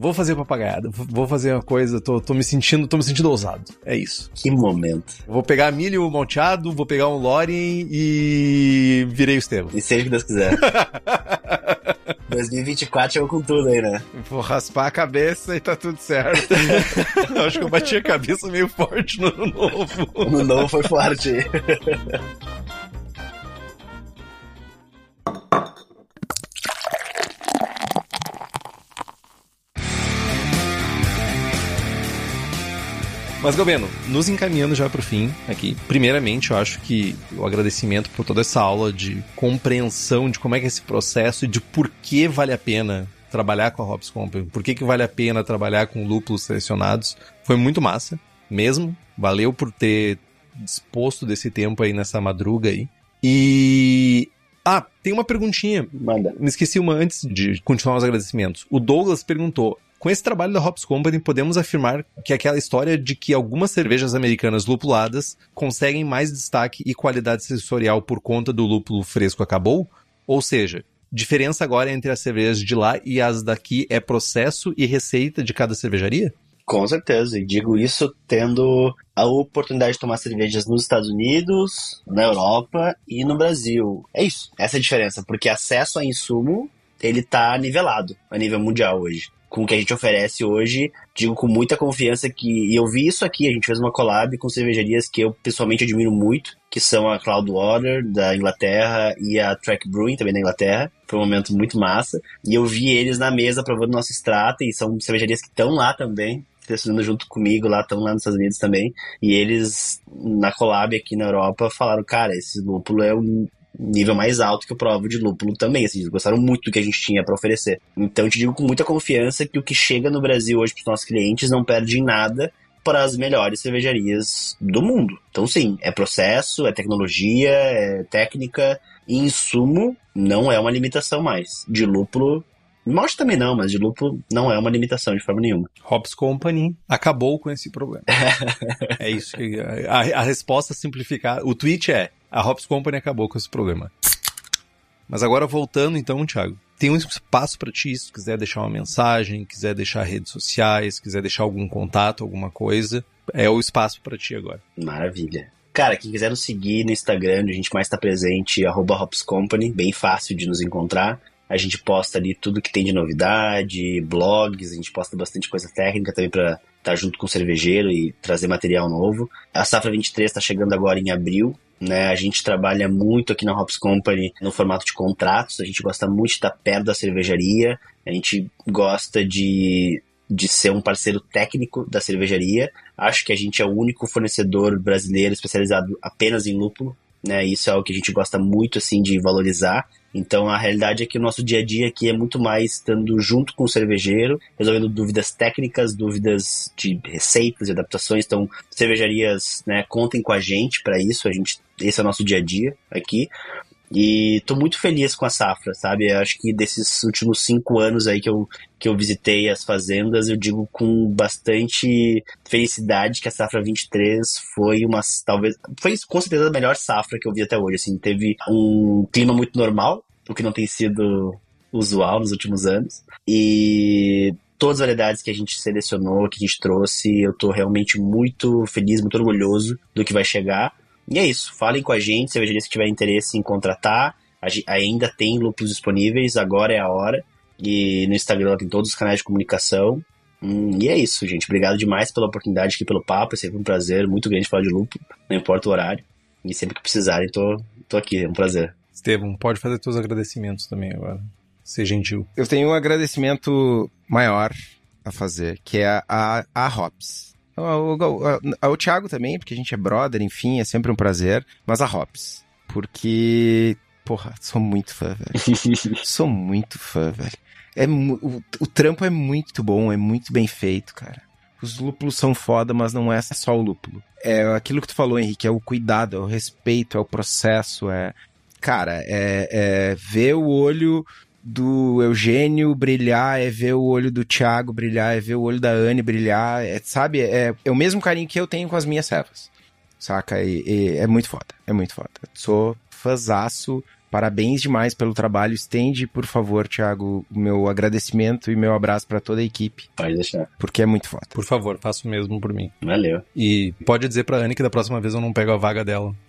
Vou fazer papagaiada, vou fazer uma coisa, tô, tô me sentindo, tô me sentindo ousado. É isso. Que momento. Vou pegar milho malteado, vou pegar um Lorien e virei o Estevão. E seja o que Deus quiser. 2024 chegou com tudo aí, né? Vou raspar a cabeça e tá tudo certo. Acho que eu bati a cabeça meio forte no ano novo. No novo foi forte. Mas, Galveno, nos encaminhando já para o fim aqui, primeiramente eu acho que o agradecimento por toda essa aula de compreensão de como é que é esse processo e de por que vale a pena trabalhar com a Hops Company, por que, que vale a pena trabalhar com lúpulos selecionados, foi muito massa, mesmo. Valeu por ter disposto desse tempo aí nessa madruga aí. E. Ah, tem uma perguntinha. Manda. Me esqueci uma antes de continuar os agradecimentos. O Douglas perguntou: com esse trabalho da Hops Company, podemos afirmar que aquela história de que algumas cervejas americanas lupuladas conseguem mais destaque e qualidade sensorial por conta do lúpulo fresco acabou? Ou seja, diferença agora entre as cervejas de lá e as daqui é processo e receita de cada cervejaria? Com certeza, e digo isso tendo a oportunidade de tomar cervejas nos Estados Unidos, na Europa e no Brasil. É isso, essa é a diferença, porque acesso a insumo, ele tá nivelado a nível mundial hoje. Com o que a gente oferece hoje, digo com muita confiança que, e eu vi isso aqui, a gente fez uma collab com cervejarias que eu pessoalmente admiro muito, que são a Cloudwater, da Inglaterra, e a Track Brewing, também da Inglaterra. Foi um momento muito massa. E eu vi eles na mesa provando nosso extrato, e são cervejarias que estão lá também, estudando junto comigo lá, estão lá nos Estados Unidos também. E eles, na collab aqui na Europa, falaram, cara, esse lúpulo é um nível mais alto que eu provo de lúpulo também, assim, eles gostaram muito do que a gente tinha para oferecer. Então eu te digo com muita confiança que o que chega no Brasil hoje para os nossos clientes não perde em nada para as melhores cervejarias do mundo. Então sim, é processo, é tecnologia, é técnica, e insumo não é uma limitação mais. De lúpulo Malte também não, mas de lúpulo não é uma limitação de forma nenhuma. Hops Company acabou com esse problema. é isso. A, a resposta simplificada. O tweet é: a Hops Company acabou com esse problema. Mas agora voltando então, Thiago. Tem um espaço para ti, se quiser deixar uma mensagem, quiser deixar redes sociais, quiser deixar algum contato, alguma coisa, é o espaço para ti agora. Maravilha. Cara, quem quiser nos seguir no Instagram, a gente mais está presente, arroba Hops Company, bem fácil de nos encontrar. A gente posta ali tudo que tem de novidade, blogs, a gente posta bastante coisa técnica também para estar tá junto com o cervejeiro e trazer material novo. A Safra 23 está chegando agora em abril, né? A gente trabalha muito aqui na Hops Company no formato de contratos, a gente gosta muito de estar perto da cervejaria, a gente gosta de de ser um parceiro técnico da cervejaria. Acho que a gente é o único fornecedor brasileiro especializado apenas em lúpulo, né? Isso é algo que a gente gosta muito assim de valorizar. Então a realidade é que o nosso dia a dia aqui é muito mais estando junto com o cervejeiro, resolvendo dúvidas técnicas, dúvidas de receitas e adaptações. Então, cervejarias, né, contem com a gente para isso. A gente, esse é o nosso dia a dia aqui. E tô muito feliz com a safra, sabe? Eu acho que desses últimos cinco anos aí que eu, que eu visitei as fazendas, eu digo com bastante felicidade que a safra 23 foi uma, talvez, foi com certeza a melhor safra que eu vi até hoje, assim. Teve um clima muito normal, o que não tem sido usual nos últimos anos. E todas as variedades que a gente selecionou, que a gente trouxe, eu tô realmente muito feliz, muito orgulhoso do que vai chegar. E é isso. Falem com a gente, cervejaria se tiver interesse em contratar. Ainda tem lúpulos disponíveis, agora é a hora. E no Instagram tem todos os canais de comunicação. Hum, e é isso, gente. Obrigado demais pela oportunidade aqui, pelo papo. É sempre um prazer muito grande falar de lúpulo, não importa o horário. E sempre que precisarem, tô, tô aqui. É um prazer. Estevam, pode fazer seus agradecimentos também agora. Ser gentil. Eu tenho um agradecimento maior a fazer, que é a, a, a Hops. O, Thiago também, porque a gente é brother, enfim, é sempre um prazer. Mas a Hops, porque, porra, sou muito fã, velho. sou muito fã, velho. É, o, o trampo é muito bom, é muito bem feito, cara. Os lúpulos são foda, mas não é só o lúpulo. É aquilo que tu falou, Henrique, é o cuidado, é o respeito, é o processo, é. Cara, é, é ver o olho do Eugênio brilhar, é ver o olho do Thiago brilhar, é ver o olho da Anne brilhar, é, sabe? É, é o mesmo carinho que eu tenho com as minhas servas, saca? E, e, é muito foda, é muito foda. Sou fãzaço, parabéns demais pelo trabalho. Estende, por favor, Thiago, o meu agradecimento e meu abraço para toda a equipe. Pode deixar. Porque é muito foda. Por favor, faça o mesmo por mim. Valeu. E pode dizer pra Anne que da próxima vez eu não pego a vaga dela.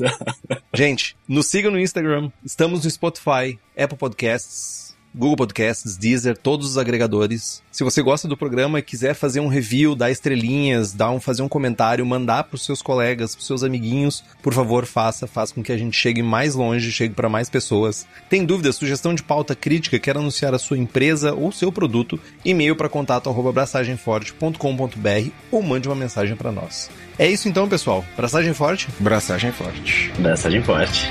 Gente, nos siga no Instagram, estamos no Spotify, Apple Podcasts, Google Podcasts, Deezer, todos os agregadores. Se você gosta do programa e quiser fazer um review, dar estrelinhas, dar um, fazer um comentário, mandar para os seus colegas, para os seus amiguinhos, por favor, faça, faça com que a gente chegue mais longe, chegue para mais pessoas. Tem dúvida, sugestão de pauta crítica, quer anunciar a sua empresa ou seu produto? E-mail para contato@braçagemforte.com.br ou mande uma mensagem para nós. É isso então, pessoal. Braçagem forte? Braçagem forte. Braçagem forte.